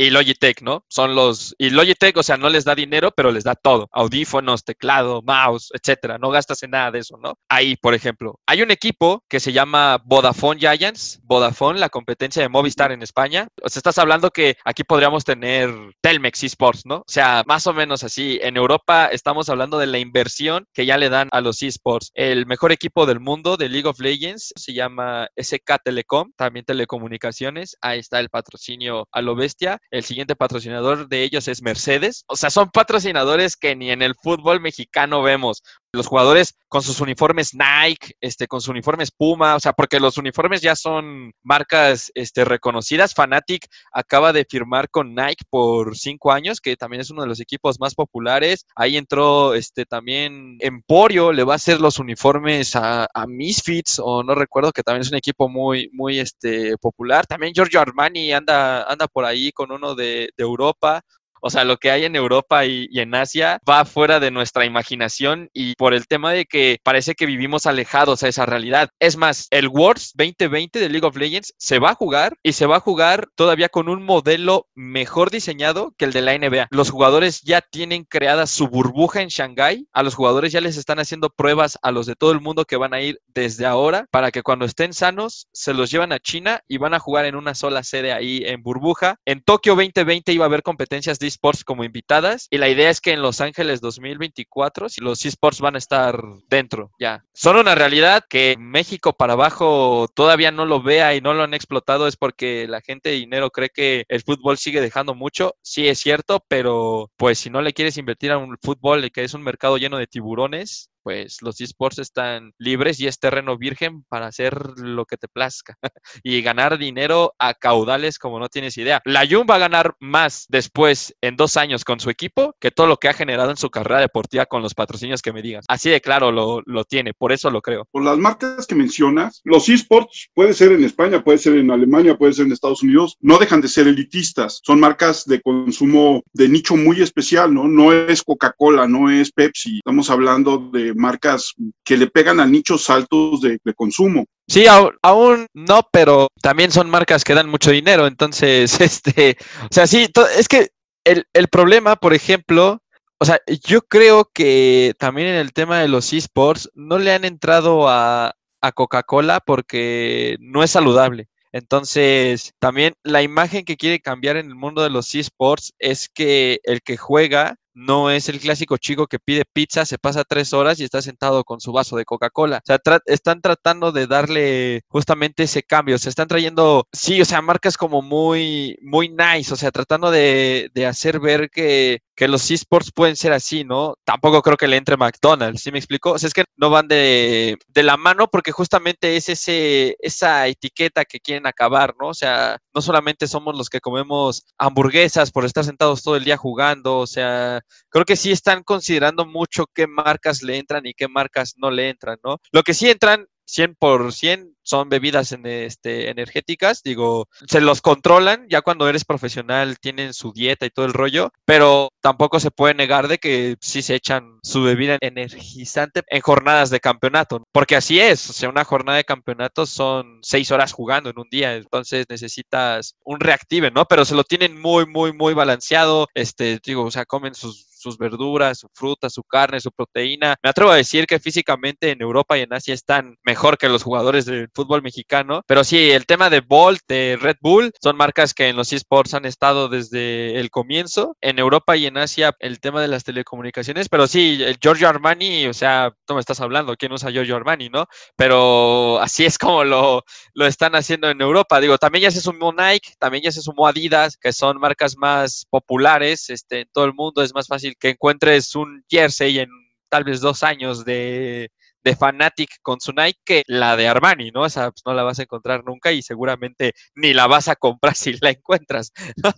y Logitech, ¿no? Son los. Y Logitech, o sea, no les da dinero, pero les da todo: audífonos, teclado, mouse, etcétera. No gastas en nada de eso, ¿no? Ahí, por ejemplo, hay un equipo que se llama Vodafone Giants. Vodafone, la competencia de Movistar en España. O sea, estás hablando que aquí podríamos tener Telmex eSports, ¿no? O sea, más o menos así. En Europa estamos hablando de la inversión que ya le dan a los eSports. El mejor equipo del mundo de League of Legends se llama SK Telecom, también telecomunicaciones. Ahí está el patrocinio a lo bestia. El siguiente patrocinador de ellos es Mercedes. O sea, son patrocinadores que ni en el fútbol mexicano vemos. Los jugadores con sus uniformes Nike, este, con sus uniformes Puma, o sea, porque los uniformes ya son marcas este, reconocidas. Fanatic acaba de firmar con Nike por cinco años, que también es uno de los equipos más populares. Ahí entró este, también Emporio, le va a hacer los uniformes a, a Misfits, o no recuerdo, que también es un equipo muy, muy este, popular. También Giorgio Armani anda, anda por ahí con uno de, de Europa. O sea, lo que hay en Europa y, en Asia va fuera de nuestra imaginación y por el tema de que parece que vivimos alejados a esa realidad. Es más, el Worlds 2020 de League of Legends se va a jugar y se va a jugar todavía con un modelo mejor diseñado que el de la NBA. Los jugadores ya tienen creada su burbuja en Shanghai. A los jugadores ya les están haciendo pruebas a los de todo el mundo que van a ir desde ahora para que cuando estén sanos se los llevan a China y van a jugar en una sola sede ahí en burbuja. En Tokio 2020 iba a haber competencias de esports como invitadas y la idea es que en Los Ángeles 2024 los esports van a estar dentro ya. Son una realidad que México para abajo todavía no lo vea y no lo han explotado es porque la gente de dinero cree que el fútbol sigue dejando mucho. Sí es cierto, pero pues si no le quieres invertir a un fútbol que es un mercado lleno de tiburones, pues los esports están libres y es terreno virgen para hacer lo que te plazca y ganar dinero a caudales como no tienes idea. La Jun va a ganar más después en dos años con su equipo que todo lo que ha generado en su carrera deportiva con los patrocinios que me digas. Así de claro lo, lo tiene, por eso lo creo. Por las marcas que mencionas, los esports puede ser en España, puede ser en Alemania, puede ser en Estados Unidos, no dejan de ser elitistas, son marcas de consumo de nicho muy especial, ¿no? No es Coca-Cola, no es Pepsi, estamos hablando de marcas que le pegan a nichos altos de, de consumo. Sí, aún, no, pero también son marcas que dan mucho dinero, entonces, este, o sea, sí, es que el, el problema, por ejemplo, o sea, yo creo que también en el tema de los esports no le han entrado a, a Coca-Cola porque no es saludable. Entonces, también la imagen que quiere cambiar en el mundo de los esports es que el que juega no es el clásico chico que pide pizza, se pasa tres horas y está sentado con su vaso de Coca-Cola. O sea, están tratando de darle justamente ese cambio. Se están trayendo, sí, o sea, marcas como muy, muy nice, o sea, tratando de, de hacer ver que, que los esports pueden ser así, ¿no? Tampoco creo que le entre McDonald's, ¿sí me explico? O sea, es que no van de, de la mano porque justamente es ese, esa etiqueta que quieren acabar, ¿no? O sea, no solamente somos los que comemos hamburguesas por estar sentados todo el día jugando, o sea, creo que sí están considerando mucho qué marcas le entran y qué marcas no le entran, ¿no? Lo que sí entran 100% son bebidas en este, energéticas, digo, se los controlan, ya cuando eres profesional tienen su dieta y todo el rollo, pero tampoco se puede negar de que sí se echan su bebida energizante en jornadas de campeonato, porque así es, o sea, una jornada de campeonato son seis horas jugando en un día, entonces necesitas un reactive, ¿no? Pero se lo tienen muy, muy, muy balanceado, este, digo, o sea, comen sus sus verduras, su fruta, su carne, su proteína. Me atrevo a decir que físicamente en Europa y en Asia están mejor que los jugadores del fútbol mexicano. Pero sí, el tema de Bolt, de Red Bull, son marcas que en los esports han estado desde el comienzo. En Europa y en Asia, el tema de las telecomunicaciones. Pero sí, el Giorgio Armani, o sea, tú me estás hablando, ¿quién usa Giorgio Armani, no? Pero así es como lo, lo están haciendo en Europa. Digo, también ya se sumó Nike, también ya se sumó Adidas, que son marcas más populares este, en todo el mundo. Es más fácil que encuentres un jersey en tal vez dos años de, de Fanatic con su Nike que la de Armani, ¿no? Esa pues, no la vas a encontrar nunca y seguramente ni la vas a comprar si la encuentras,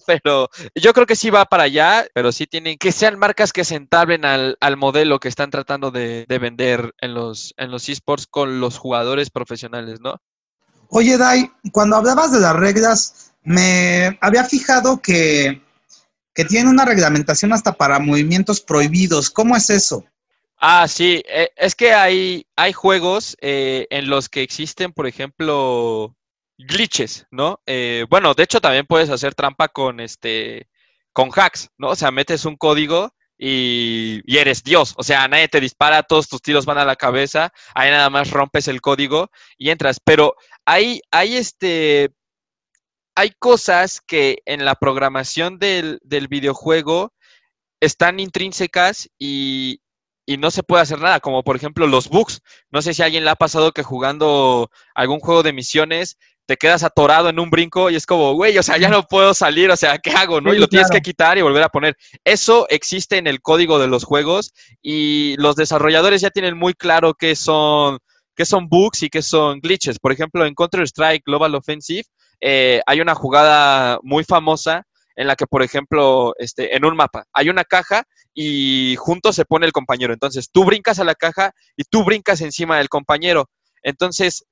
Pero yo creo que sí va para allá, pero sí tienen que sean marcas que se entablen al, al modelo que están tratando de, de, vender en los, en los esports con los jugadores profesionales, ¿no? Oye, Dai, cuando hablabas de las reglas, me había fijado que que tiene una reglamentación hasta para movimientos prohibidos. ¿Cómo es eso? Ah, sí, eh, es que hay, hay juegos eh, en los que existen, por ejemplo, glitches, ¿no? Eh, bueno, de hecho también puedes hacer trampa con este, con hacks, ¿no? O sea, metes un código y, y, eres Dios. O sea, nadie te dispara, todos tus tiros van a la cabeza, ahí nada más rompes el código y entras. Pero hay, hay este hay cosas que en la programación del, videojuego están intrínsecas y, no se puede hacer nada, como por ejemplo los bugs. No sé si a alguien le ha pasado que jugando algún juego de misiones te quedas atorado en un brinco y es como, güey, o sea, ya no puedo salir, o sea, ¿qué hago? ¿no? y lo tienes que quitar y volver a poner. Eso existe en el código de los juegos y los desarrolladores ya tienen muy claro qué son, qué son bugs y qué son glitches. Por ejemplo, en Counter-Strike Global Offensive eh, hay una jugada muy famosa en la que, por ejemplo, este, en un mapa hay una caja y junto se pone el compañero. Entonces, tú brincas a la caja y tú brincas encima del compañero. Entonces,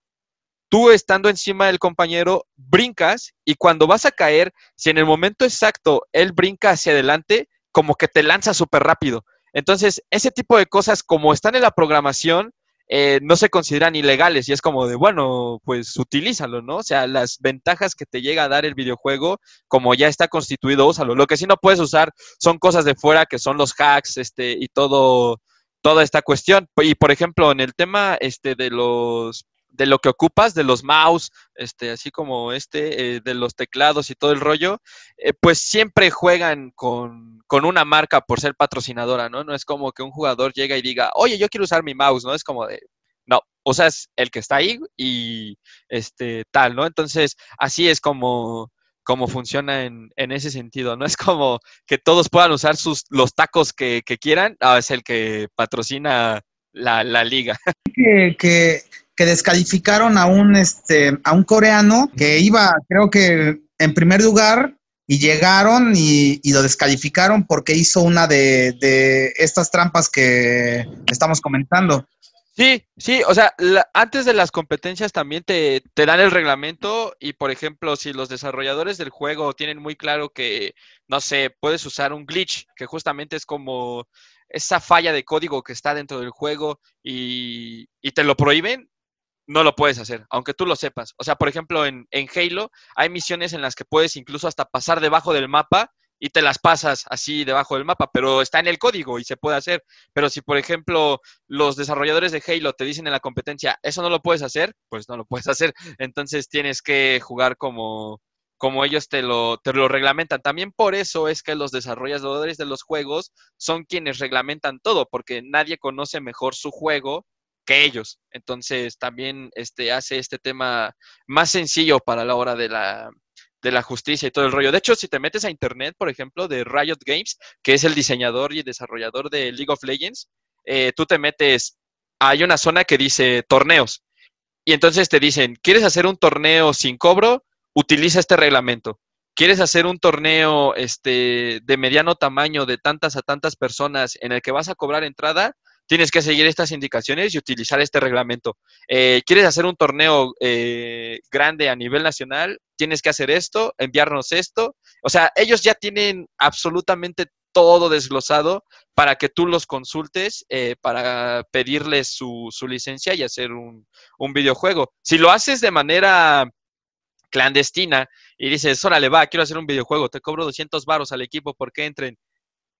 tú estando encima del compañero, brincas y cuando vas a caer, si en el momento exacto él brinca hacia adelante, como que te lanza súper rápido. Entonces, ese tipo de cosas, como están en la programación, eh, no se consideran ilegales y es como de, bueno, pues utilízalo, ¿no? O sea, las ventajas que te llega a dar el videojuego, como ya está constituido, úsalo. Lo que sí no puedes usar son cosas de fuera, que son los hacks, este, y todo, toda esta cuestión. Y por ejemplo, en el tema este, de los de lo que ocupas, de los mouse, este, así como este, eh, de los teclados y todo el rollo, eh, pues siempre juegan con, con, una marca por ser patrocinadora, ¿no? No es como que un jugador llega y diga, oye, yo quiero usar mi mouse, ¿no? Es como de, no, usas el que está ahí y este tal, ¿no? Entonces, así es como, como funciona en, en, ese sentido. No es como que todos puedan usar sus, los tacos que, que quieran, ah, es el que patrocina la, la liga. Que que descalificaron a un, este, a un coreano que iba, creo que en primer lugar, y llegaron y, lo descalificaron porque hizo una de, estas trampas que estamos comentando. Sí, sí, o sea, antes de las competencias también te, te, dan el reglamento y, por ejemplo, si los desarrolladores del juego tienen muy claro que, no sé, puedes usar un glitch, que justamente es como esa falla de código que está dentro del juego y, y te lo prohíben, no lo puedes hacer, aunque tú lo sepas. O sea, por ejemplo, en, en, Halo hay misiones en las que puedes incluso hasta pasar debajo del mapa y te las pasas así debajo del mapa, pero está en el código y se puede hacer. Pero si, por ejemplo, los desarrolladores de Halo te dicen en la competencia, eso no lo puedes hacer, pues no lo puedes hacer. Entonces tienes que jugar como, como ellos te lo, te lo reglamentan. También por eso es que los desarrolladores de los juegos son quienes reglamentan todo, porque nadie conoce mejor su juego que ellos. Entonces también este, hace este tema más sencillo para la hora de la, de la justicia y todo el rollo. De hecho, si te metes a internet, por ejemplo, de Riot Games, que es el diseñador y desarrollador de League of Legends, eh, tú te metes, hay una zona que dice torneos. Y entonces te dicen, ¿quieres hacer un torneo sin cobro? Utiliza este reglamento. ¿Quieres hacer un torneo este, de mediano tamaño de tantas a tantas personas en el que vas a cobrar entrada? Tienes que seguir estas indicaciones y utilizar este reglamento. Eh, ¿Quieres hacer un torneo eh, grande a nivel nacional? Tienes que hacer esto, enviarnos esto. O sea, ellos ya tienen absolutamente todo desglosado para que tú los consultes, eh, para pedirles su, su, licencia y hacer un, un videojuego. Si lo haces de manera clandestina y dices, órale, va, quiero hacer un videojuego, te cobro 200 varos al equipo porque entren,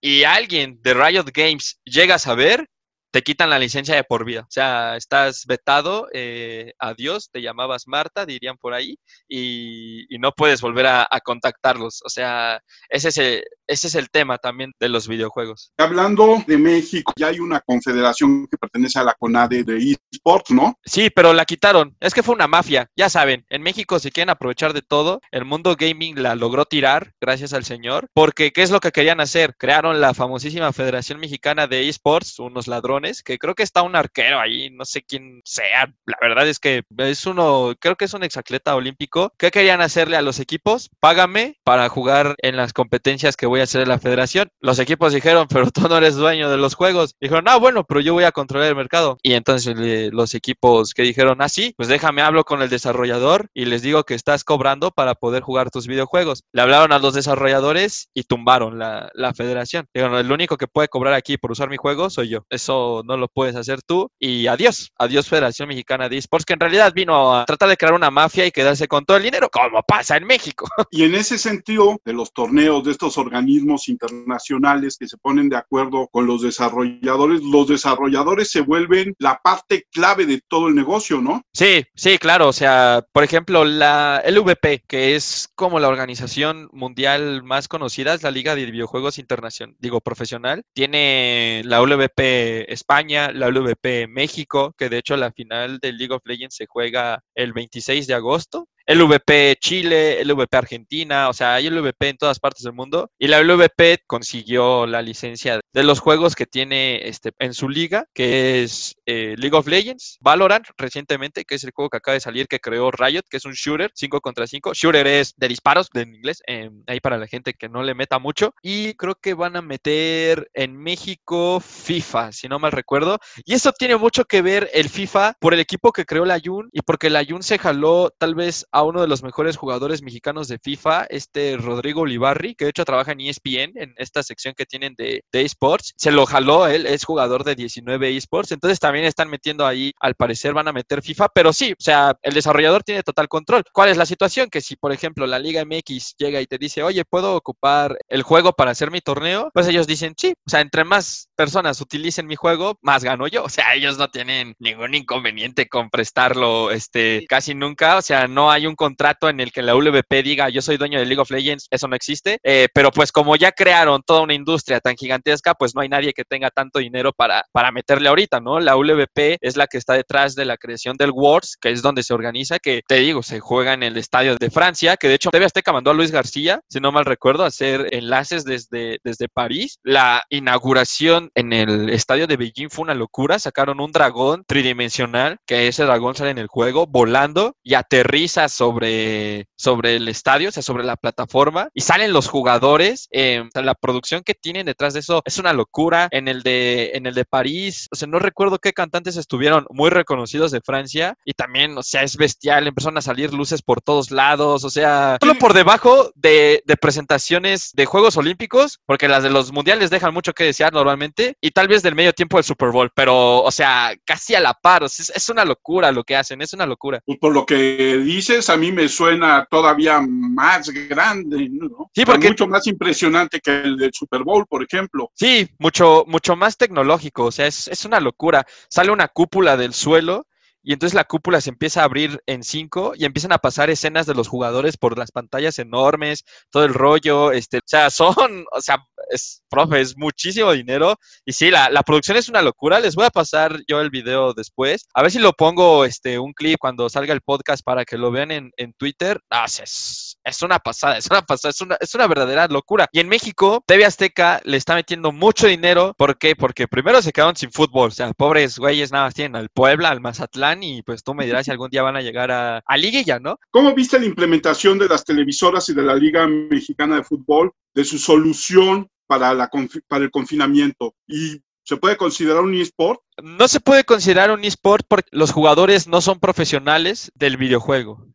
y alguien de Riot Games llega a saber, te quitan la licencia de por vida. O sea, estás vetado, eh, adiós, te llamabas Marta, dirían por ahí, y, no puedes volver a, contactarlos. O sea, ese es, el, ese es el tema también de los videojuegos. Hablando de México, ya hay una confederación que pertenece a la CONADE de eSports, ¿no? Sí, pero la quitaron. Es que fue una mafia, ya saben. En México se quieren aprovechar de todo. El mundo gaming la logró tirar, gracias al señor, porque ¿qué es lo que querían hacer? Crearon la famosísima Federación Mexicana de eSports, unos ladrones que creo que está un arquero ahí, no sé quién sea. La verdad es que es uno, creo que es un exacleta olímpico. ¿Qué querían hacerle a los equipos? Págame para jugar en las competencias que voy a hacer en la federación. Los equipos dijeron, pero tú no eres dueño de los juegos. Dijeron, ah, bueno, pero yo voy a controlar el mercado. Y entonces los equipos que dijeron, ah, sí, pues déjame hablo con el desarrollador y les digo que estás cobrando para poder jugar tus videojuegos. Le hablaron a los desarrolladores y tumbaron la, la federación. Dijeron, el único que puede cobrar aquí por usar mi juego soy yo. Eso no, lo puedes hacer tú. Y adiós, adiós Federación Mexicana de Esports, que en realidad vino a tratar de crear una mafia y quedarse con todo el dinero, como pasa en México. Y en ese sentido, de los torneos, de estos organismos internacionales que se ponen de acuerdo con los desarrolladores, los desarrolladores se vuelven la parte clave de todo el negocio, ¿no? Sí, sí, claro. O sea, por ejemplo, la LVP, que es como la organización mundial más conocida, es la Liga de Videojuegos Internacional, digo, profesional, tiene la LVP España, la LVP México, que de hecho la final del League of Legends se juega el 26 de agosto. LVP Chile, LVP Argentina, o sea, hay LVP en todas partes del mundo. Y la LVP consiguió la licencia de los juegos que tiene este, en su liga, que es eh, League of Legends, Valorant recientemente, que es el juego que acaba de salir que creó Riot, que es un shooter 5 contra 5. Shooter es de disparos en inglés, em, ahí para la gente que no le meta mucho. Y creo que van a meter en México FIFA, si no mal recuerdo. Y eso tiene mucho que ver el FIFA por el equipo que creó la Jun y porque la Jun se jaló tal vez a uno de los mejores jugadores mexicanos de FIFA, este Rodrigo Olivarri, que de hecho trabaja en ESPN, en esta sección que tienen de, esports. Se lo jaló, él es jugador de 19 esports, entonces también están metiendo ahí, al parecer van a meter FIFA, pero sí, o sea, el desarrollador tiene total control. ¿Cuál es la situación? Que si, por ejemplo, la Liga MX llega y te dice, oye, ¿puedo ocupar el juego para hacer mi torneo? Pues ellos dicen, sí, o sea, entre más personas utilicen mi juego, más gano yo. O sea, ellos no tienen ningún inconveniente con prestarlo este, casi nunca, o sea, no hay un contrato en el que la WP diga yo soy dueño de League of Legends, eso no existe, eh, pero pues como ya crearon toda una industria tan gigantesca, pues no hay nadie que tenga tanto dinero para, para meterle ahorita, ¿no? La WP es la que está detrás de la creación del Worlds, que es donde se organiza, que te digo, se juega en el estadio de Francia, que de hecho TV Azteca mandó a Luis García, si no mal recuerdo, a hacer enlaces desde, desde París. La inauguración en el estadio de Beijing fue una locura, sacaron un dragón tridimensional, que ese dragón sale en el juego volando y aterriza sobre, sobre el estadio, o sea, sobre la plataforma, y salen los jugadores. Eh, la producción que tienen detrás de eso es una locura. En el de, en el de París, o sea, no recuerdo qué cantantes estuvieron muy reconocidos de Francia, y también, o sea, es bestial, empezaron a salir luces por todos lados, o sea, solo por debajo de, presentaciones de Juegos Olímpicos, porque las de los mundiales dejan mucho que desear normalmente, 7 y tal vez del medio tiempo del Super Bowl, pero, o sea, casi a la par. es, una locura lo que hacen, es una locura. Por lo que dices, a mí me suena todavía más grande, ¿no? Sí, porque... Mucho más impresionante que el del Super Bowl, por ejemplo. Sí, mucho, mucho más tecnológico, o sea, es, es una locura. Sale una cúpula del suelo y entonces la cúpula se empieza a abrir en cinco y empiezan a pasar escenas de los jugadores por las pantallas enormes, todo el rollo, este, o sea, son, o sea, es, profe, es muchísimo dinero. Y sí, la, la, producción es una locura. Les voy a pasar yo el video después. A ver si lo pongo este, un clip cuando salga el podcast para que lo vean en, en Twitter. Ah, es, es una pasada, es una pasada, es una, es una verdadera locura. Y en México, TV Azteca le está metiendo mucho dinero. ¿Por qué? Porque primero se quedaron sin fútbol. O sea, pobres güeyes nada más tienen al Puebla, al Mazatlán y pues tú me dirás si algún día van a llegar a, a Liguilla, ¿no? ¿Cómo viste la implementación de las televisoras y de la Liga Mexicana de Fútbol, de su solución para, la, para el confinamiento? ¿Y se puede considerar un eSport? No se puede considerar un eSport porque los jugadores no son profesionales del videojuego.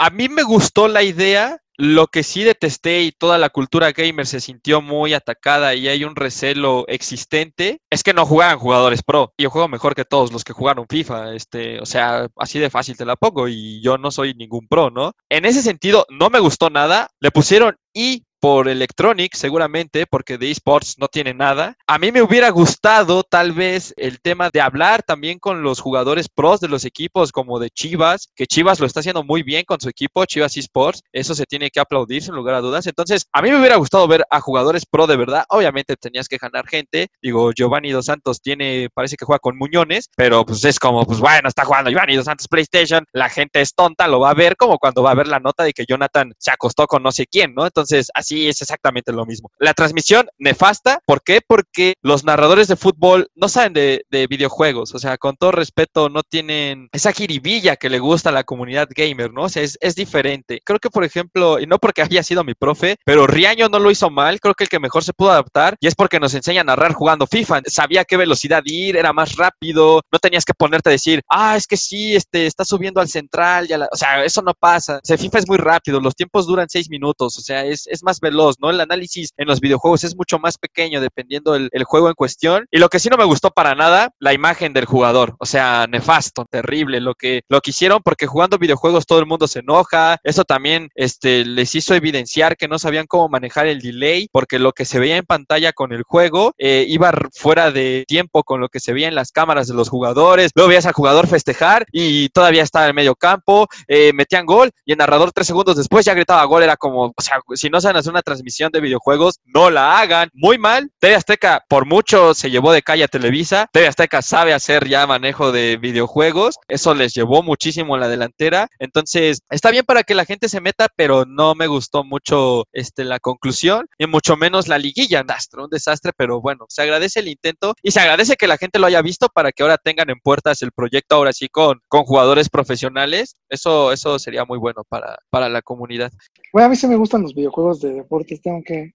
A mí me gustó la idea lo que sí detesté y toda la cultura gamer se sintió muy atacada y hay un recelo existente es que no juegan jugadores pro. Yo juego mejor que todos los que jugaron FIFA, este, o sea, así de fácil te la pongo y yo no soy ningún pro, ¿no? En ese sentido, no me gustó nada. Le pusieron y por Electronic, seguramente, porque de esports no tiene nada. A mí me hubiera gustado tal vez el tema de hablar también con los jugadores pros de los equipos, como de Chivas, que Chivas lo está haciendo muy bien con su equipo, Chivas Esports. Eso se tiene que aplaudir sin lugar a dudas. Entonces, a mí me hubiera gustado ver a jugadores pro de verdad. Obviamente tenías que ganar gente. Digo, Giovanni Dos Santos tiene, parece que juega con Muñones, pero pues es como, pues bueno, está jugando Giovanni Dos Santos PlayStation. La gente es tonta, lo va a ver como cuando va a ver la nota de que Jonathan se acostó con no sé quién, ¿no? Entonces, así sí, es exactamente lo mismo. La transmisión nefasta, ¿por qué? Porque los narradores de fútbol no saben de, videojuegos, o sea, con todo respeto, no tienen esa jiribilla que le gusta a la comunidad gamer, ¿no? O sea, es, es diferente. Creo que, por ejemplo, y no porque haya sido mi profe, pero Riaño no lo hizo mal, creo que el que mejor se pudo adaptar, y es porque nos enseña a narrar jugando FIFA. Sabía qué velocidad ir, era más rápido, no tenías que ponerte a decir, ah, es que sí, este, está subiendo al central, o sea, eso no pasa. O FIFA es muy rápido, los tiempos duran seis minutos, o sea, es más veloz, ¿no? El análisis en los videojuegos es mucho más pequeño dependiendo del el juego en cuestión. Y lo que sí no me gustó para nada, la imagen del jugador. O sea, nefasto, terrible lo que, lo que hicieron porque jugando videojuegos todo el mundo se enoja. Eso también este, les hizo evidenciar que no sabían cómo manejar el delay porque lo que se veía en pantalla con el juego eh, iba fuera de tiempo con lo que se veía en las cámaras de los jugadores. Luego veías al jugador festejar y todavía estaba en medio campo, eh, metían gol y el narrador tres segundos después ya gritaba gol. Era como, o sea, si no saben hacer una transmisión de videojuegos, no la hagan. Muy mal. TV Azteca por mucho se llevó de calle a Televisa. TV Azteca sabe hacer ya manejo de videojuegos. Eso les llevó muchísimo en la delantera. Entonces, está bien para que la gente se meta, pero no me gustó mucho este, la conclusión y mucho menos la liguilla. Un desastre, pero bueno, se agradece el intento y se agradece que la gente lo haya visto para que ahora tengan en puertas el proyecto ahora sí con, con jugadores profesionales. Eso, eso sería muy bueno para, para la comunidad. Bueno, a mí sí me gustan los videojuegos de deportes tengo que...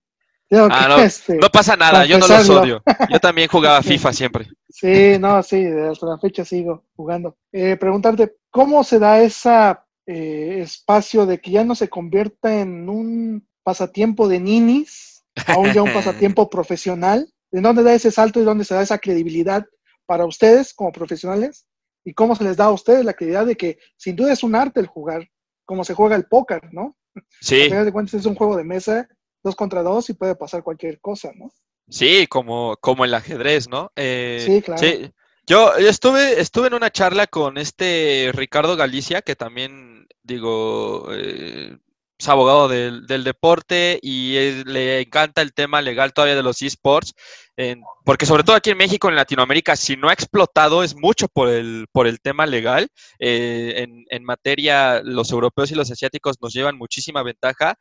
Ah, no, este, no, pasa nada, yo no los odio. Yo también jugaba FIFA siempre. Sí, no, sí, hasta la fecha sigo jugando. Eh, preguntarte, ¿cómo se da ese eh, espacio de que ya no se convierta en un pasatiempo de ninis, aún ya un pasatiempo profesional? ¿De dónde da ese salto y dónde se da esa credibilidad para ustedes como profesionales? ¿Y cómo se les da a ustedes la credibilidad de que sin duda es un arte el jugar, como se juega el póker, ¿no? Sí. A final de cuentas es un juego de mesa dos contra dos y puede pasar cualquier cosa, ¿no? Sí, como, como el ajedrez, ¿no? Eh, sí, claro. Yo, estuve, estuve en una charla con este Ricardo Galicia, que también, digo, eh, es abogado del, deporte y le encanta el tema legal todavía de los esports, porque sobre todo aquí en México, en Latinoamérica, si no ha explotado es mucho por el, por el tema legal. Eh, en, materia, los europeos y los asiáticos nos llevan muchísima ventaja,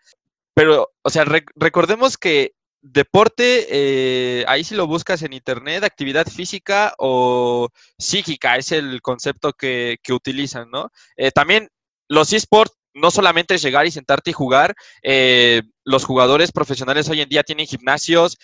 pero, o sea, recordemos que deporte, eh, ahí si lo buscas en internet, actividad física o psíquica, es el concepto que, que utilizan, ¿no? Eh, también los esports no solamente es llegar y sentarte y jugar, eh, los jugadores profesionales hoy en día tienen gimnasios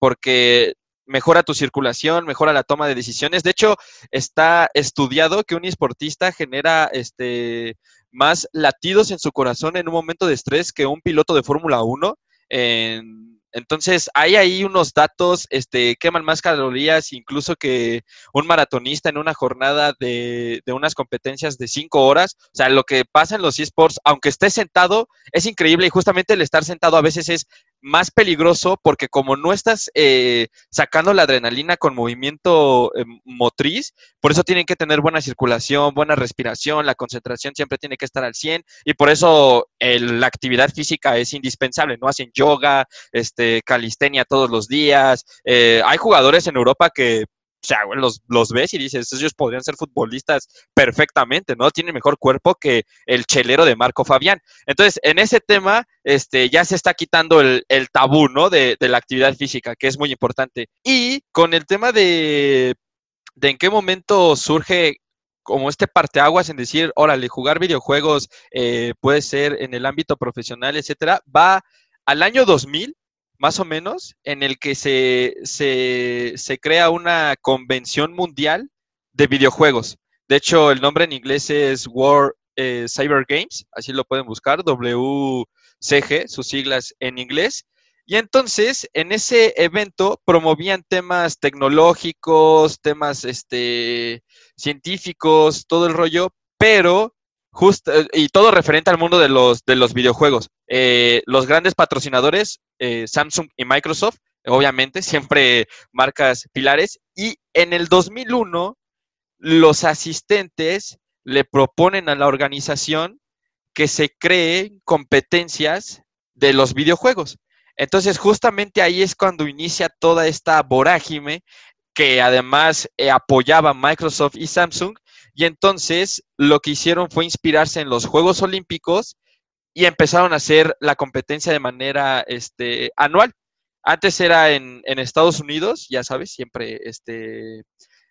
porque mejora tu circulación, mejora la toma de decisiones. De hecho, está estudiado que un esportista genera este, más latidos en su corazón en un momento de estrés que un piloto de Fórmula 1. En, Entonces, hay ahí unos datos, este, queman más calorías incluso que un maratonista en una jornada de, de unas competencias de cinco horas. O sea, lo que pasa en los esports, aunque estés sentado, es increíble y justamente el estar sentado a veces es más peligroso porque como no estás eh, sacando la adrenalina con movimiento eh, motriz, por eso tienen que tener buena circulación, buena respiración, la concentración siempre tiene que estar al 100 y por eso la actividad física es indispensable, ¿no? Hacen yoga, este, calistenia todos los días. Eh, hay jugadores en Europa que o sea, los, los ves y dices, ellos podrían ser futbolistas perfectamente, ¿no? Tienen mejor cuerpo que el chelero de Marco Fabián. Entonces, en ese tema, este, ya se está quitando el, tabú, ¿no? De, la actividad física, que es muy importante. Y con el tema de, de en qué momento surge como este parteaguas en decir, órale, jugar videojuegos eh, puede ser en el ámbito profesional, etcétera, va al año 2000 más o menos, en el que se, se, crea una convención mundial de videojuegos. De hecho, el nombre en inglés es World eh, Cyber Games, así lo pueden buscar, WCG, sus siglas en inglés. Y entonces, en ese evento promovían temas tecnológicos, temas este, científicos, todo el rollo, pero justo, y todo referente al mundo de los, de los videojuegos. Eh, los grandes patrocinadores, eh, Samsung y Microsoft, obviamente, siempre marcas pilares. Y en el 2001, los asistentes le proponen a la organización que se creen competencias de los videojuegos. Entonces, justamente ahí es cuando inicia toda esta vorágine que además eh, apoyaba Microsoft y Samsung. Y entonces lo que hicieron fue inspirarse en los Juegos Olímpicos y empezaron a hacer la competencia de manera este, anual. Antes era en, Estados Unidos, ya sabes, siempre este,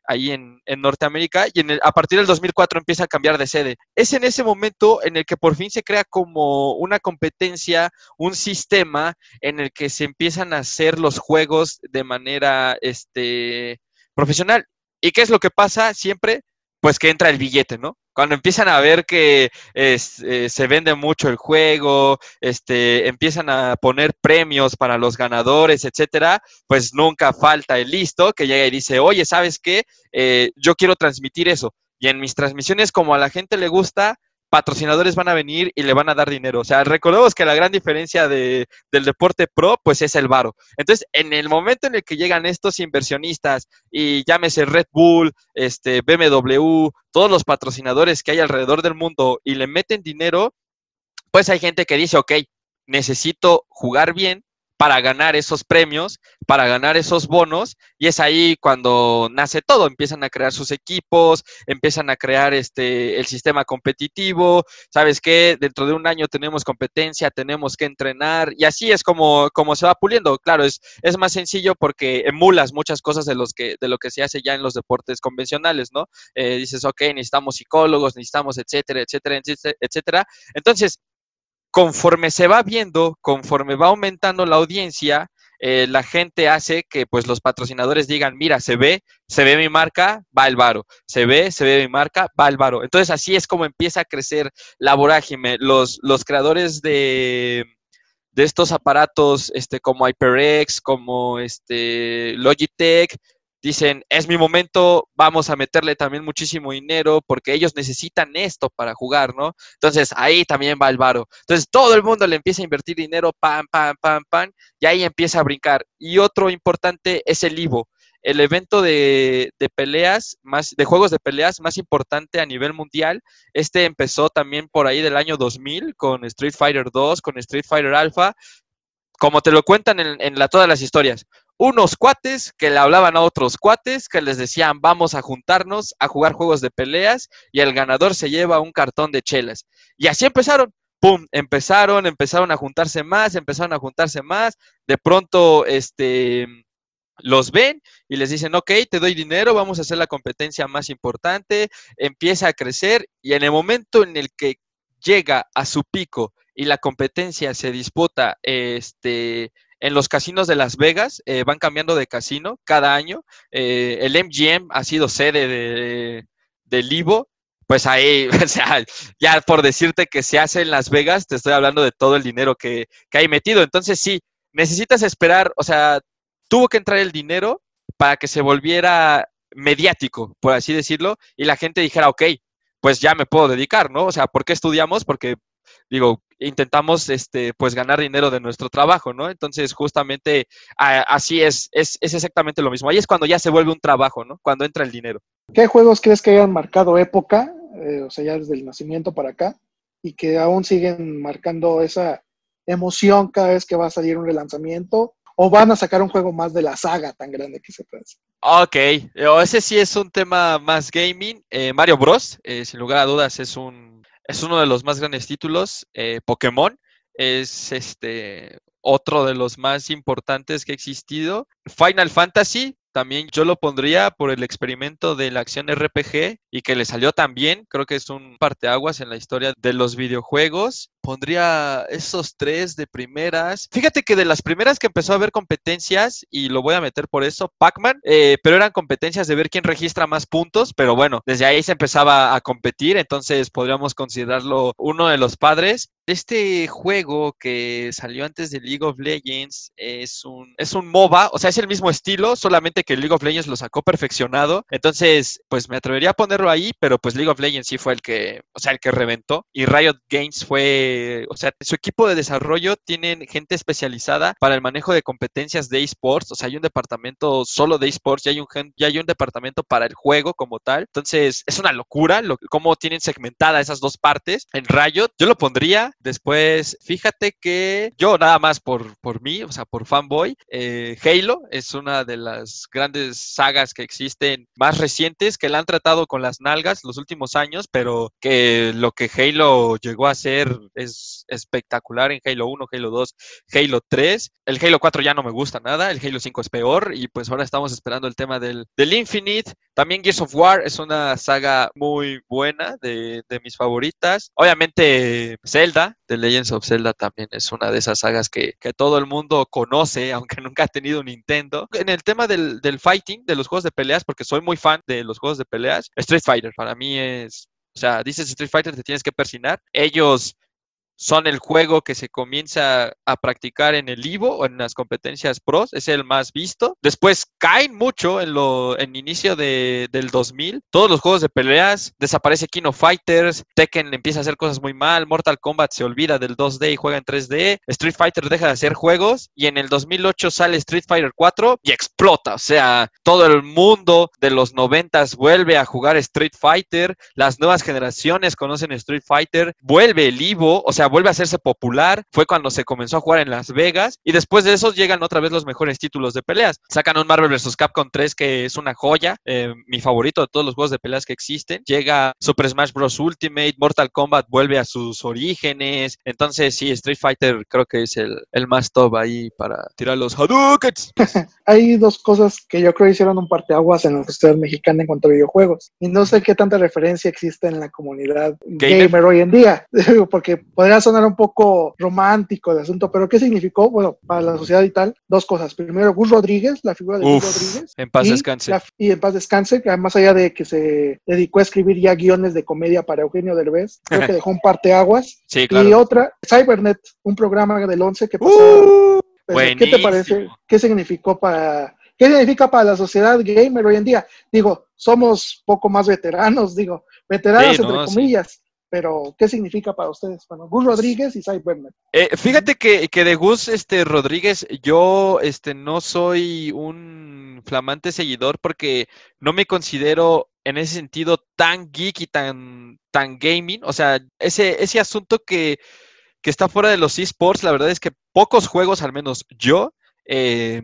ahí en, Norteamérica, y en a partir del 2004 empieza a cambiar de sede. Es en ese momento en el que por fin se crea como una competencia, un sistema en el que se empiezan a hacer los juegos de manera este, profesional. ¿Y qué es lo que pasa siempre? Pues que entra el billete, ¿no? cuando empiezan a ver que eh, se vende mucho el juego, este, empiezan a poner premios para los ganadores, etcétera, pues nunca falta el listo que llega y dice, oye, ¿sabes qué? Eh, yo quiero transmitir eso. Y en mis transmisiones, como a la gente le gusta, patrocinadores van a venir y le van a dar dinero. O sea, recordemos que la gran diferencia de, del deporte pro, pues es el varo. Entonces, en el momento en el que llegan estos inversionistas y llámese Red Bull, este, BMW, todos los patrocinadores que hay alrededor del mundo y le meten dinero, pues hay gente que dice, ok, necesito jugar bien, para ganar esos premios, para ganar esos bonos, y es ahí cuando nace todo, empiezan a crear sus equipos, empiezan a crear este el sistema competitivo, ¿sabes qué? Dentro de un año tenemos competencia, tenemos que entrenar, y así es como, como se va puliendo. Claro, es, es más sencillo porque emulas muchas cosas de, los que, de lo que se hace ya en los deportes convencionales, ¿no? Eh, dices, ok, necesitamos psicólogos, necesitamos etcétera, etcétera, etcétera. Entonces, conforme se va viendo, conforme va aumentando la audiencia, eh, la gente hace que pues los patrocinadores digan, mira, se ve, se ve mi marca, va el varo, se ve, se ve mi marca, va el varo. Entonces así es como empieza a crecer la vorágine. Los, los creadores de, de estos aparatos, este, como HyperX, como este Logitech, dicen, es mi momento, vamos a meterle también muchísimo dinero porque ellos necesitan esto para jugar, ¿no? Entonces ahí también va el varo. Entonces todo el mundo le empieza a invertir dinero, pam, pam, pam, pam, y ahí empieza a brincar. Y otro importante es el Ivo, el evento de, de peleas, más, de juegos de peleas más importante a nivel mundial. Este empezó también por ahí del año 2000 con Street Fighter 2, con Street Fighter Alpha, como te lo cuentan en, en la, todas las historias unos cuates que le hablaban a otros cuates que les decían vamos a juntarnos a jugar juegos de peleas y el ganador se lleva un cartón de chelas. Y así empezaron. ¡Pum! Empezaron, empezaron a juntarse más, empezaron a juntarse más. De pronto, este, los ven y les dicen, ok, te doy dinero, vamos a hacer la competencia más importante, empieza a crecer y en el momento en el que llega a su pico y la competencia se disputa este, en los casinos de Las Vegas, eh, van cambiando de casino cada año. Eh, el MGM ha sido sede de, del. Pues ahí, o sea, ya por decirte que se hace en Las Vegas, te estoy hablando de todo el dinero que, que hay metido. Entonces sí, necesitas esperar, o sea, tuvo que entrar el dinero para que se volviera mediático, por así decirlo, y la gente dijera, ok, pues ya me puedo dedicar, ¿no? O sea, ¿por qué estudiamos? Porque, digo, intentamos, este, pues ganar dinero de nuestro trabajo, ¿no? Entonces, justamente así es, es, es exactamente lo mismo. Ahí es cuando ya se vuelve un trabajo, ¿no? Cuando entra el dinero. ¿Qué juegos crees que hayan marcado época, eh, o sea, ya desde el nacimiento para acá, y que aún siguen marcando esa emoción cada vez que va a salir un relanzamiento? ¿O van a sacar un juego más de la saga tan grande que se puede hacer? Ok, ese sí es un tema más gaming. Eh, Mario Bros, eh, sin lugar a dudas, es un es uno de los más grandes títulos. Eh, Pokémon es este otro de los más importantes que ha existido. Final Fantasy, también yo lo pondría por el experimento de la acción RPG y que le salió tan bien. Creo que es un parteaguas en la historia de los videojuegos. Pondría esos tres de primeras. Fíjate que de las primeras que empezó a haber competencias, y lo voy a meter por eso, Pac-Man, eh, pero eran competencias de ver quién registra más puntos, pero bueno, desde ahí se empezaba a competir, entonces podríamos considerarlo uno de los padres. Este juego que salió antes de League of Legends es un, es un MOBA, o sea, es el mismo estilo, solamente que League of Legends lo sacó perfeccionado. Entonces, pues me atrevería a ponerlo ahí, pero pues League of Legends sí fue el que, o sea, el que reventó. Y Riot Games fue, o sea, su equipo de desarrollo tienen gente especializada para el manejo de competencias de esports, o sea, hay un departamento solo de esports y hay un, ya hay un departamento para el juego como tal. Entonces, es una locura lo, cómo tienen segmentada esas dos partes. En Riot, yo lo pondría Después, fíjate que yo nada más por, por mí, o sea, por fanboy, eh, Halo es una de las grandes sagas que existen más recientes que la han tratado con las nalgas los últimos años, pero que lo que Halo llegó a ser es espectacular en Halo 1, Halo 2, Halo 3. El Halo 4 ya no me gusta nada, el Halo 5 es peor y pues ahora estamos esperando el tema del, del Infinite. También Gears of War es una saga muy buena, de, de mis favoritas. Obviamente Zelda, The Legends of Zelda también es una de esas sagas que, todo el mundo conoce, aunque nunca ha tenido un Nintendo. En el tema del, del fighting, de los juegos de peleas, porque soy muy fan de los juegos de peleas, Street Fighter para mí es o sea, dices Street Fighter, te tienes que persinar. Ellos son el juego que se comienza a practicar en el Ivo o en las competencias pros, es el más visto. Después caen mucho en lo en inicio de, del 2000. Todos los juegos de peleas, desaparece King of Fighters, Tekken empieza a hacer cosas muy mal, Mortal Kombat se olvida del 2D y juega en 3D, Street Fighter deja de hacer juegos y en el 2008 sale Street Fighter 4 y explota, o sea, todo el mundo de los 90 vuelve a jugar Street Fighter, las nuevas generaciones conocen Street Fighter, vuelve el Ivo, o sea, vuelve a hacerse popular, fue cuando se comenzó a jugar en Las Vegas y después de eso llegan otra vez los mejores títulos de peleas. Sacan un Marvel vs. Capcom 3 que es una joya, eh, mi favorito de todos los juegos de peleas que existen. Llega Super Smash Bros. Ultimate, Mortal Kombat vuelve a sus orígenes. Entonces sí, Street Fighter creo que es el, el más top ahí para tirar los Hadoukens. Hay dos cosas que yo creo hicieron un parteaguas en la sociedad mexicana en cuanto a videojuegos. Y no sé qué tanta referencia existe en la comunidad gamer, hoy en día, porque podría sonar un poco romántico el asunto, pero ¿qué significó? Bueno, para la sociedad y tal, dos cosas. Primero, Gus Rodríguez, la figura de Gus Rodríguez. En paz descanse. y en paz descanse, que más allá de que se dedicó a escribir ya guiones de comedia para Eugenio Derbez, creo que dejó un parteaguas. Sí, claro. Y otra, Cybernet, un programa del 11 que pasó. Uh, ¿Qué te parece? ¿Qué significó para ¿Qué significa para la sociedad gamer hoy en día? Digo, somos poco más veteranos, digo, veteranos entre comillas, pero ¿qué significa para ustedes? Bueno, Gus Rodríguez y Cy eh, fíjate que, que, de Gus este, Rodríguez, yo este, no soy un flamante seguidor porque no me considero en ese sentido tan geek y tan, tan gaming. O sea, ese, ese asunto que, que está fuera de los esports, la verdad es que pocos juegos, al menos yo, eh,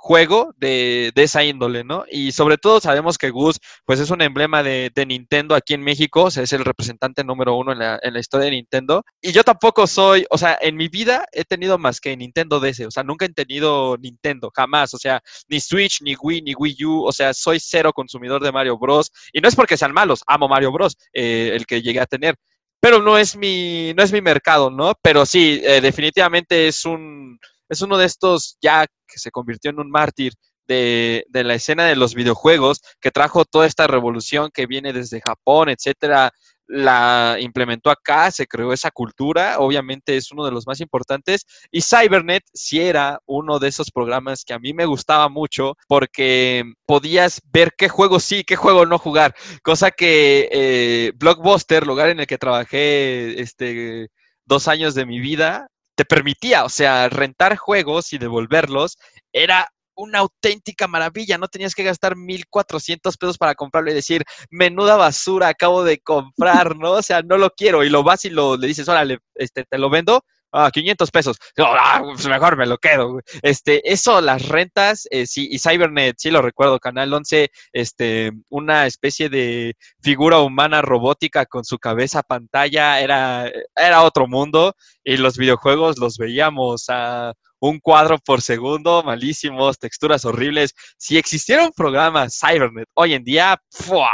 juego de, de, esa índole, ¿no? Y sobre todo sabemos que Gus, pues es un emblema de, de, Nintendo aquí en México, o sea, es el representante número uno en la, en la, historia de Nintendo. Y yo tampoco soy, o sea, en mi vida he tenido más que Nintendo DS, o sea, nunca he tenido Nintendo, jamás, o sea, ni Switch, ni Wii, ni Wii U, o sea, soy cero consumidor de Mario Bros. Y no es porque sean malos, amo Mario Bros, eh, el que llegué a tener. Pero no es mi, no es mi mercado, ¿no? Pero sí, eh, definitivamente es un, es uno de estos ya que se convirtió en un mártir de, de, la escena de los videojuegos, que trajo toda esta revolución que viene desde Japón, etcétera, la implementó acá, se creó esa cultura, obviamente es uno de los más importantes. Y Cybernet sí era uno de esos programas que a mí me gustaba mucho porque podías ver qué juego sí, qué juego no jugar, cosa que eh, Blockbuster, lugar en el que trabajé este, dos años de mi vida, te permitía, o sea, rentar juegos y devolverlos era una auténtica maravilla. No tenías que gastar 1.400 pesos para comprarlo y decir, menuda basura acabo de comprar, ¿no? O sea, no lo quiero. Y lo vas y lo, le dices, órale, este, te lo vendo. Ah, 500 pesos. Ah, pues mejor me lo quedo. Este, eso, las rentas, eh, sí, y Cybernet, sí lo recuerdo, Canal 11, este, una especie de figura humana robótica con su cabeza pantalla, era, era otro mundo, y los videojuegos los veíamos a un cuadro por segundo, malísimos, texturas horribles. Si existiera un programa Cybernet hoy en día, ¡fua!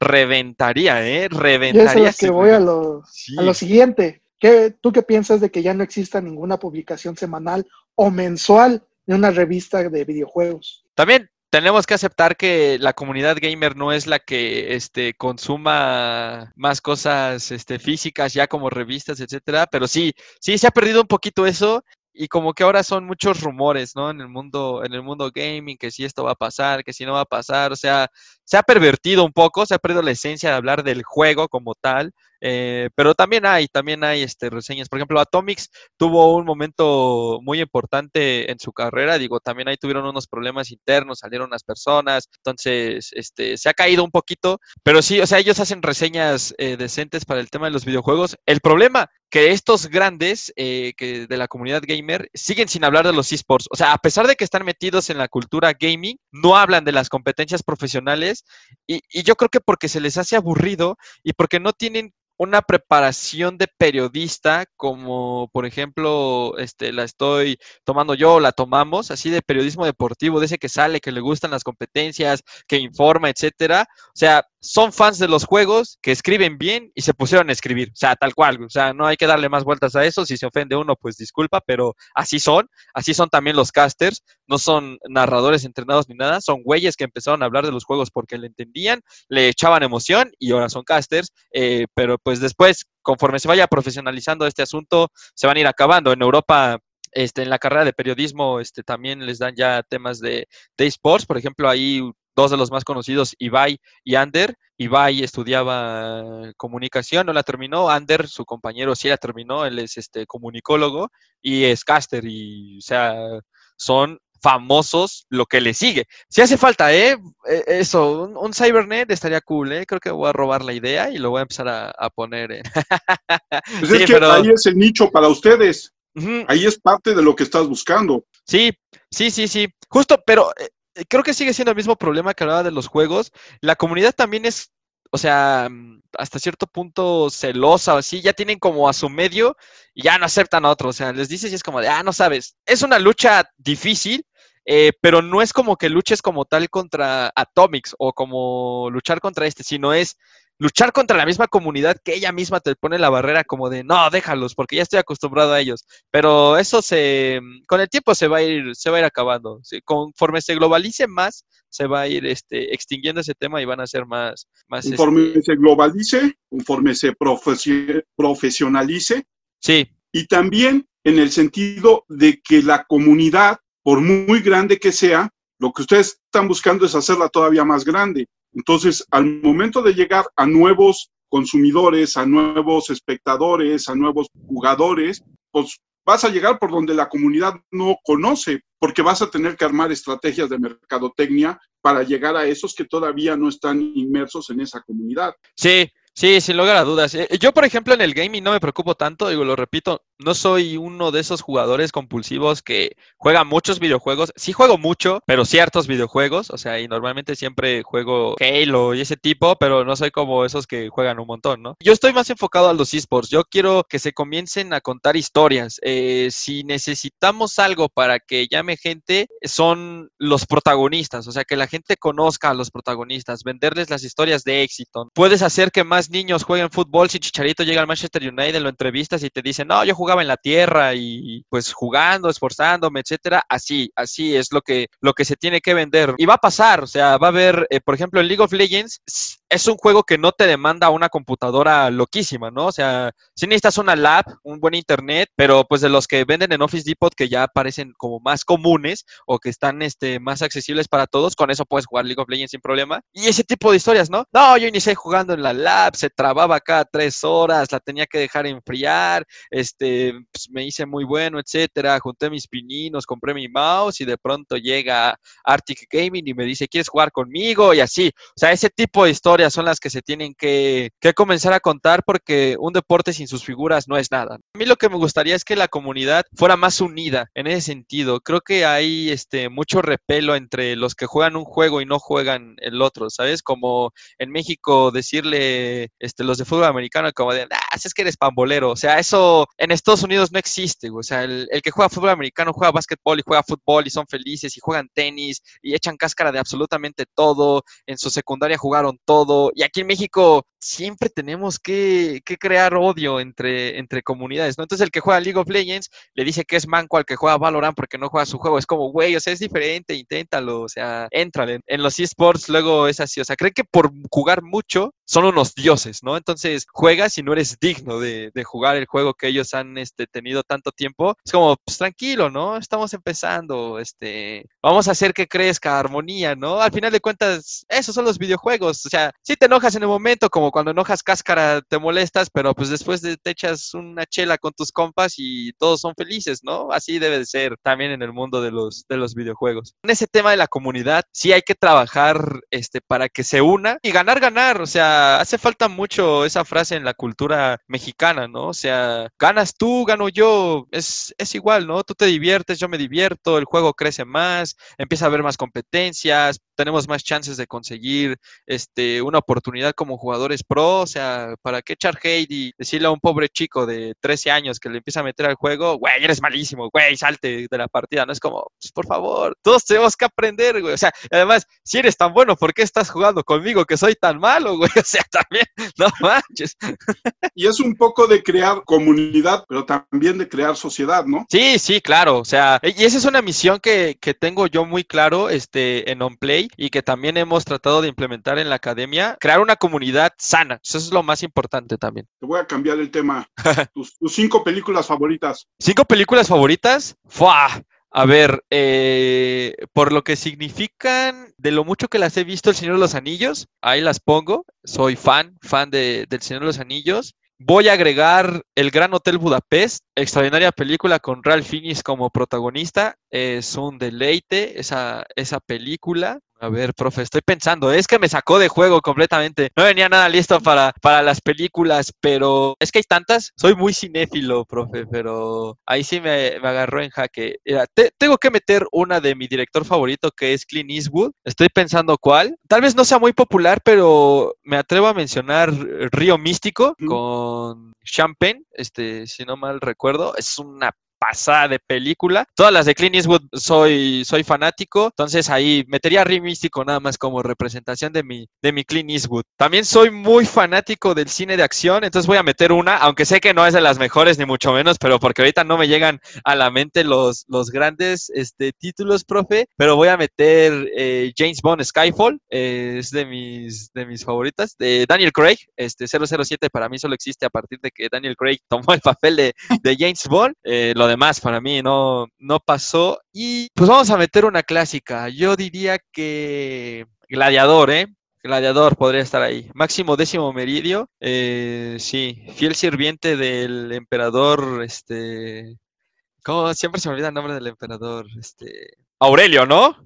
reventaría, ¿eh? Reventaría. Y eso es que voy a lo, a lo siguiente. ¿Qué, ¿Tú qué piensas de que ya no exista ninguna publicación semanal o mensual de una revista de videojuegos? También tenemos que aceptar que la comunidad gamer no es la que este, consuma más cosas este, físicas ya como revistas, etcétera, pero sí, sí se ha perdido un poquito eso y como que ahora son muchos rumores, ¿no? En el mundo, en el mundo gaming, que si esto va a pasar, que si no va a pasar, o sea, se ha pervertido un poco, se ha perdido la esencia de hablar del juego como tal, eh, pero también hay, también hay este, reseñas. Por ejemplo, Atomics tuvo un momento muy importante en su carrera. Digo, también ahí tuvieron unos problemas internos, salieron las personas. Entonces, este, se ha caído un poquito. Pero sí, o sea, ellos hacen reseñas eh, decentes para el tema de los videojuegos. El problema que estos grandes eh, que de la comunidad gamer siguen sin hablar de los esports. O sea, a pesar de que están metidos en la cultura gaming, no hablan de las competencias profesionales y, y yo creo que porque se les hace aburrido y porque no tienen una preparación de periodista como por ejemplo este la estoy tomando yo la tomamos así de periodismo deportivo de ese que sale que le gustan las competencias que informa etcétera. O sea son fans de los juegos que escriben bien y se pusieron a escribir. O sea tal cual o sea no hay que darle más vueltas a eso. Si se ofende uno pues disculpa pero así son. Así son también los casters. No son narradores entrenados ni nada. Son güeyes que empezaron a hablar de los juegos porque le entendían le echaban emoción y ahora son casters. Eh, pero pues pues después, conforme se vaya profesionalizando este asunto, se van a ir acabando. En Europa, este, en la carrera de periodismo, este, también les dan ya temas de, de esports. Por ejemplo, ahí dos de los más conocidos, Ibai y Ander. Ibai estudiaba comunicación, no la terminó. Ander, su compañero, sí la terminó. Él es este comunicólogo y es caster. Y, o sea, son famosos lo que le sigue. Si hace falta, ¿eh? E, eso, un, Cybernet estaría cool, ¿eh? Creo que voy a robar la idea y lo voy a empezar a, poner. Pues es que ahí es el nicho para ustedes. Ahí es parte de lo que estás buscando. Sí, sí, sí, sí. Justo, pero eh, creo que sigue siendo el mismo problema que hablaba de los juegos. La comunidad también es o sea, hasta cierto punto celosa o así, ya tienen como a su medio y ya no aceptan a otro. O sea, les dices y es como de, ah, no sabes. Es una lucha difícil, eh, pero no es como que luches como tal contra Atomics o como luchar contra este, sino es luchar contra la misma comunidad que ella misma te pone la barrera como de no, déjalos, porque ya estoy acostumbrado a ellos. Pero eso se, con el tiempo se va a ir, se va a ir acabando. Conforme se globalice más, se va a ir este, extinguiendo ese tema y van a ser más. más conforme este se globalice, conforme se profesionalice. Sí. Y también en el sentido de que la comunidad por muy grande que sea, lo que ustedes están buscando es hacerla todavía más grande. Entonces, al momento de llegar a nuevos consumidores, a nuevos espectadores, a nuevos jugadores, pues vas a llegar por donde la comunidad no conoce, porque vas a tener que armar estrategias de mercadotecnia para llegar a esos que todavía no están inmersos en esa comunidad. Sí, Sí, sin lugar a dudas. Eh, yo, por ejemplo, en el gaming no me preocupo tanto, digo, lo repito, no soy uno de esos jugadores compulsivos que juega muchos videojuegos. Sí juego mucho, pero ciertos videojuegos, o sea, y normalmente siempre juego Halo y ese tipo, pero no soy como esos que juegan un montón, ¿no? Yo estoy más enfocado a los esports. Yo quiero que se comiencen a contar historias. Eh, si necesitamos algo para que llame gente, son los protagonistas, o sea, que la gente conozca a los protagonistas, venderles las historias de éxito. Puedes hacer que más niños jueguen fútbol si Chicharito llega al Manchester United, lo entrevistas y te dicen, no, yo en la tierra y pues jugando, esforzándome, etcétera. Así, así es lo que, lo que se tiene que vender. Y va a pasar, o sea, va a haber, eh, por ejemplo, en League of Legends, es un juego que no te demanda una computadora loquísima, ¿no? O sea, si necesitas una lab, un buen internet, pero pues de los que venden en Office Depot que ya parecen como más comunes o que están este, más accesibles para todos, con eso puedes jugar League of Legends sin problema. Y ese tipo de historias, ¿no? No, yo inicié jugando en la lab, se trababa cada tres horas, la tenía que dejar enfriar, este, pues, me hice muy bueno, etcétera, junté mis pininos, compré mi mouse y de pronto llega Arctic Gaming y me dice, ¿quieres jugar conmigo? Y así, o sea, ese tipo de historias son las que se tienen que, comenzar a contar porque un deporte sin sus figuras no es nada. A mí lo que me gustaría es que la comunidad fuera más unida en ese sentido. Creo que hay este, mucho repelo entre los que juegan un juego y no juegan el otro, ¿sabes? Como en México decirle este, los de fútbol americano como de, ah, es que eres pambolero. O sea, eso en Estados Unidos no existe. O sea, el, el que juega fútbol americano juega básquetbol y juega fútbol y son felices y juegan tenis y echan cáscara de absolutamente todo. En su secundaria jugaron todo y aquí en México siempre tenemos que, crear odio entre, entre comunidades, ¿no? Entonces el que juega League of Legends le dice que es manco al que juega Valorant porque no juega su juego. Es como, güey, o sea, es diferente, inténtalo, o sea, éntrale. En los esports luego es así, o sea, creen que por jugar mucho son unos dioses, ¿no? Entonces juegas y no eres digno de, jugar el juego que ellos han este, tenido tanto tiempo. Es como, pues tranquilo, ¿no? Estamos empezando, este, vamos a hacer que crezca armonía, ¿no? Al final de cuentas, esos son los videojuegos, o sea, si te enojas en el momento, como cuando enojas cáscara, te molestas, pero pues después te echas una chela con tus compas y todos son felices, ¿no? Así debe de ser también en el mundo de los, de los videojuegos. En ese tema de la comunidad, sí hay que trabajar este, para que se una y ganar, ganar. O sea, hace falta mucho esa frase en la cultura mexicana, ¿no? O sea, ganas tú, gano yo, es, es igual, ¿no? Tú te diviertes, yo me divierto, el juego crece más, empieza a haber más competencias, tenemos más chances de conseguir este, una oportunidad como jugadores pro, o sea, ¿para qué echar hate y decirle a un pobre chico de 13 años que le empieza a meter al juego, güey, eres malísimo, güey, salte de la partida? No es como, pues, por favor, todos tenemos que aprender, güey. O sea, además, si eres tan bueno, ¿por qué estás jugando conmigo que soy tan malo, güey? O sea, también, no manches. Y es un poco de crear comunidad, pero también de crear sociedad, ¿no? Sí, sí, claro. O sea, y esa es una misión que, que tengo yo muy claro este, en OnPlay y que también hemos tratado de implementar en la academia, crear una comunidad sana. Eso es lo más importante también. Te voy a cambiar el tema. tus, cinco películas favoritas. ¿Cinco películas favoritas? ¡Fua! A ver, eh, por lo que significan, de lo mucho que las he visto El Señor de los Anillos, ahí las pongo. Soy fan, fan de, del Señor de los Anillos. Voy a agregar El Gran Hotel Budapest, extraordinaria película con Ralph Fiennes como protagonista. Es un deleite esa, esa película. A ver, profe, estoy pensando, es que me sacó de juego completamente. No venía nada listo para, para las películas, pero es que hay tantas. Soy muy cinéfilo, profe, pero ahí sí me, agarró en jaque. tengo que meter una de mi director favorito, que es Clint Eastwood. Estoy pensando cuál. Tal vez no sea muy popular, pero me atrevo a mencionar Río Místico con Champagne, este, si no mal recuerdo. Es una pasada de película. Todas las de Clint Eastwood soy, soy fanático, entonces ahí metería a Místico nada más como representación de mi, de mi Clint Eastwood. También soy muy fanático del cine de acción, entonces voy a meter una, aunque sé que no es de las mejores ni mucho menos, pero porque ahorita no me llegan a la mente los, los grandes este, títulos, profe, pero voy a meter eh, James Bond Skyfall, eh, es de mis, de mis favoritas, de Daniel Craig, este 007 para mí solo existe a partir de que Daniel Craig tomó el papel de, de James Bond, eh, lo demás para mí no, no pasó. Y pues vamos a meter una clásica. Yo diría que Gladiador, ¿eh? Gladiador podría estar ahí. Máximo décimo meridio. Eh, sí, fiel sirviente del emperador, este... ¿Cómo? Siempre se me olvida el nombre del emperador. Este... Aurelio, ¿no?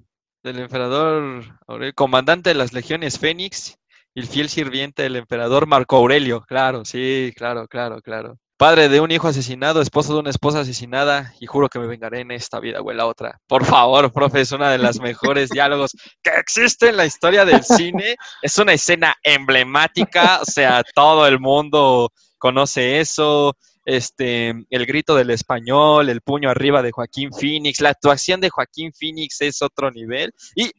Del emperador Aurelio, comandante de las legiones Fénix el fiel sirviente del emperador Marco Aurelio. Claro, sí, claro, claro, claro. Padre de un hijo asesinado, esposo de una esposa asesinada, y juro que me vengaré en esta vida o en la otra. Por favor, profe, es una de las mejores diálogos que existe en la historia del cine. Es una escena emblemática, o sea, todo el mundo conoce eso este, el grito del español, el puño arriba de Joaquín Phoenix, la actuación de Joaquín Phoenix es otro nivel. Y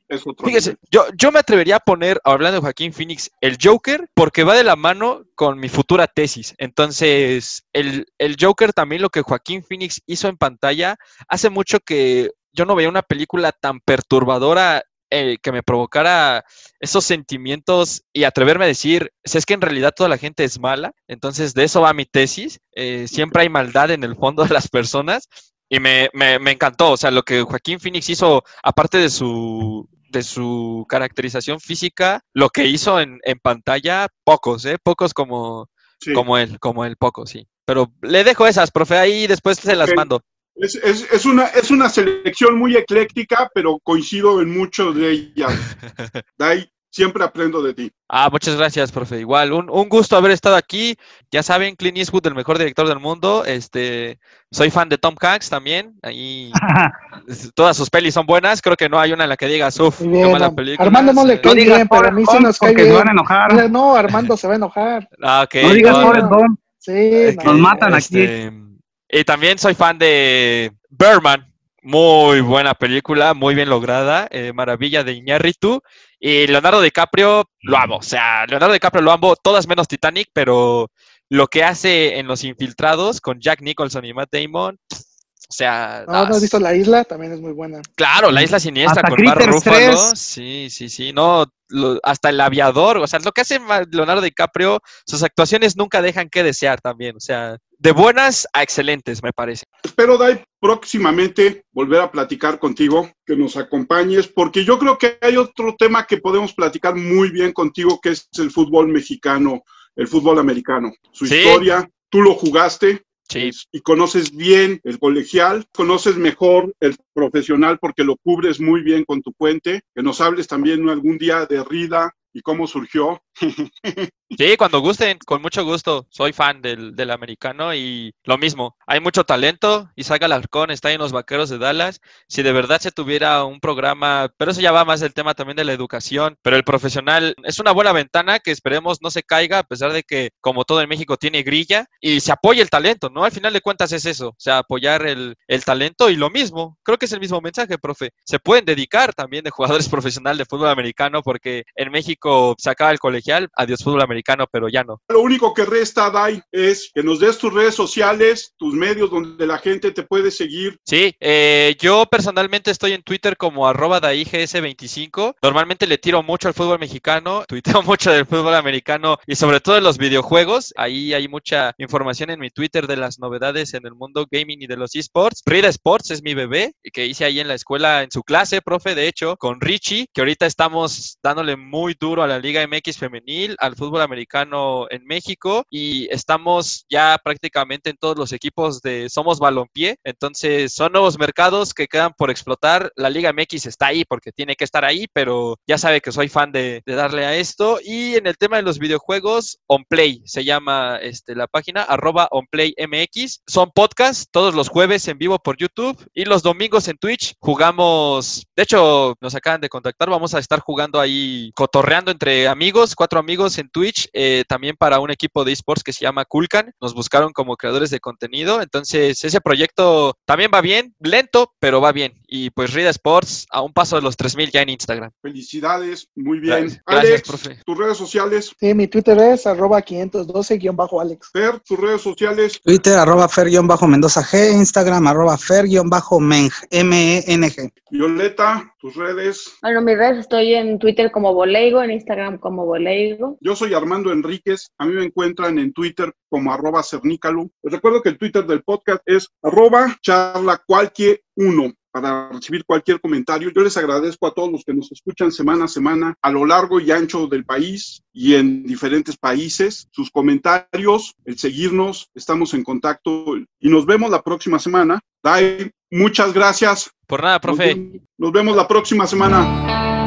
fíjese, Yo, yo me atrevería a poner, hablando de Joaquín Phoenix, el Joker, porque va de la mano con mi futura tesis. Entonces, el, el Joker también lo que Joaquín Phoenix hizo en pantalla, hace mucho que yo no veía una película tan perturbadora que me provocara esos sentimientos y atreverme a decir, si es que en realidad toda la gente es mala, entonces de eso va mi tesis, eh, siempre hay maldad en el fondo de las personas y me, me, me encantó, o sea, lo que Joaquín Phoenix hizo, aparte de su, de su caracterización física, lo que hizo en, en pantalla, pocos, ¿eh? Pocos como, Sí. como él, como él, pocos, sí. Pero le dejo esas, profe, ahí después se las mando. Es, es- es una, es una selección muy ecléctica, pero coincido en muchos de ellas. Dai, siempre aprendo de ti. Ah, muchas gracias, profe. Igual, un, un gusto haber estado aquí. Ya saben, Clint Eastwood, el mejor director del mundo. Este, soy fan de Tom Hanks también. Ahí todas sus pelis son buenas. Creo que no hay una en la que digas, uff, qué bien, mala película. Armando no le cae No bien, pero a mí sí nos cae porque se bien. van a enojar. No, Armando se va a enojar. Ah. No digas no. Sí, Ok, no. Nos matan aquí. Y también soy fan de Birdman. Muy buena película, muy bien lograda. eh, maravilla de Iñárritu. Y Leonardo DiCaprio lo amo. O sea, Leonardo DiCaprio lo amo, todas menos Titanic, pero lo que hace en Los Infiltrados con Jack Nicholson y Matt Damon. O sea, No, no das- has visto La Isla, también es muy buena. Claro, la isla siniestra Hasta con Mark Critters Ruffalo. 3. Sí, sí, sí. No, lo- hasta el aviador. O sea, lo que hace Leonardo DiCaprio, sus actuaciones nunca dejan que desear también. O sea, de buenas a excelentes, me parece. Espero, Dai, próximamente volver a platicar contigo, que nos acompañes, porque yo creo que hay otro tema que podemos platicar muy bien contigo, que es el fútbol mexicano, el fútbol americano. Su Sí. historia, tú lo jugaste, Y conoces bien el colegial, conoces mejor el profesional porque lo cubres muy bien con tu puente, que nos hables también algún día de Rida y cómo surgió. Sí, cuando gusten, con mucho gusto. Soy fan del, del americano y lo mismo. Hay mucho talento. Isaac Alarcón está en los Vaqueros de Dallas. Si de verdad se tuviera un programa, pero eso ya va más del tema también de la educación. Pero el profesional es una buena ventana que esperemos no se caiga, a pesar de que, como todo en México, tiene grilla y se apoya el talento, ¿no? Al final de cuentas es eso, o sea, apoyar el, el talento y lo mismo. Creo que es el mismo mensaje, profe. Se pueden dedicar también de jugadores profesionales de fútbol americano porque en México se acaba el colegial, adiós fútbol americano, pero ya no. Lo único que resta, Dai, es que nos des tus redes sociales, tus medios donde la gente te puede seguir. Sí, eh, yo personalmente estoy en Twitter como arroba daigs25. Normalmente le tiro mucho al fútbol mexicano, tuiteo mucho del fútbol americano y sobre todo de los videojuegos. Ahí hay mucha información en mi Twitter de las novedades en el mundo gaming y de los esports. Rida Sports es mi bebé, que hice ahí en la escuela, en su clase, profe, de hecho, con Richie, que ahorita estamos dándole muy duro a la Liga MX femenil, al fútbol americano en México y estamos ya prácticamente en todos los equipos de Somos Balompié. Entonces son nuevos mercados que quedan por explotar. La Liga MX está ahí porque tiene que estar ahí, pero ya sabe que soy fan de, darle a esto. Y en el tema de los videojuegos, OnPlay se llama este, la página, arroba OnPlayMX. Son podcasts todos los jueves en vivo por YouTube y los domingos en Twitch. Jugamos, de hecho, nos acaban de contactar, vamos a estar jugando ahí, cotorreando entre amigos, cuatro amigos en Twitch, eh, también para un equipo de esports que se llama Kulkan. Nos buscaron como creadores de contenido, entonces ese proyecto también va bien, lento, pero va bien. Y pues Rida Sports a un paso de los 3000 ya en Instagram. Felicidades, muy bien. Gracias, gracias, Alex, profe. tus redes sociales. Sí, mi Twitter es arroba 512-Alex. Fer, tus redes sociales. Twitter, arroba Fer-Mendoza G, Instagram, arroba Fer-Meng, M-E-N-G. Violeta, tus redes. Bueno, mis redes estoy en Twitter como Boleigo, en Instagram como Boleigo. Yo soy Armando Enríquez. A mí me encuentran en Twitter como arroba cernícalo. Les recuerdo que el Twitter del podcast es arroba charla cualquier uno para recibir cualquier comentario. Yo les agradezco a todos los que nos escuchan semana a semana a lo largo y ancho del país y en diferentes países. Sus comentarios, el seguirnos, estamos en contacto y nos vemos la próxima semana. Dai, muchas gracias. Por nada, profe. Nos vemos- la próxima semana.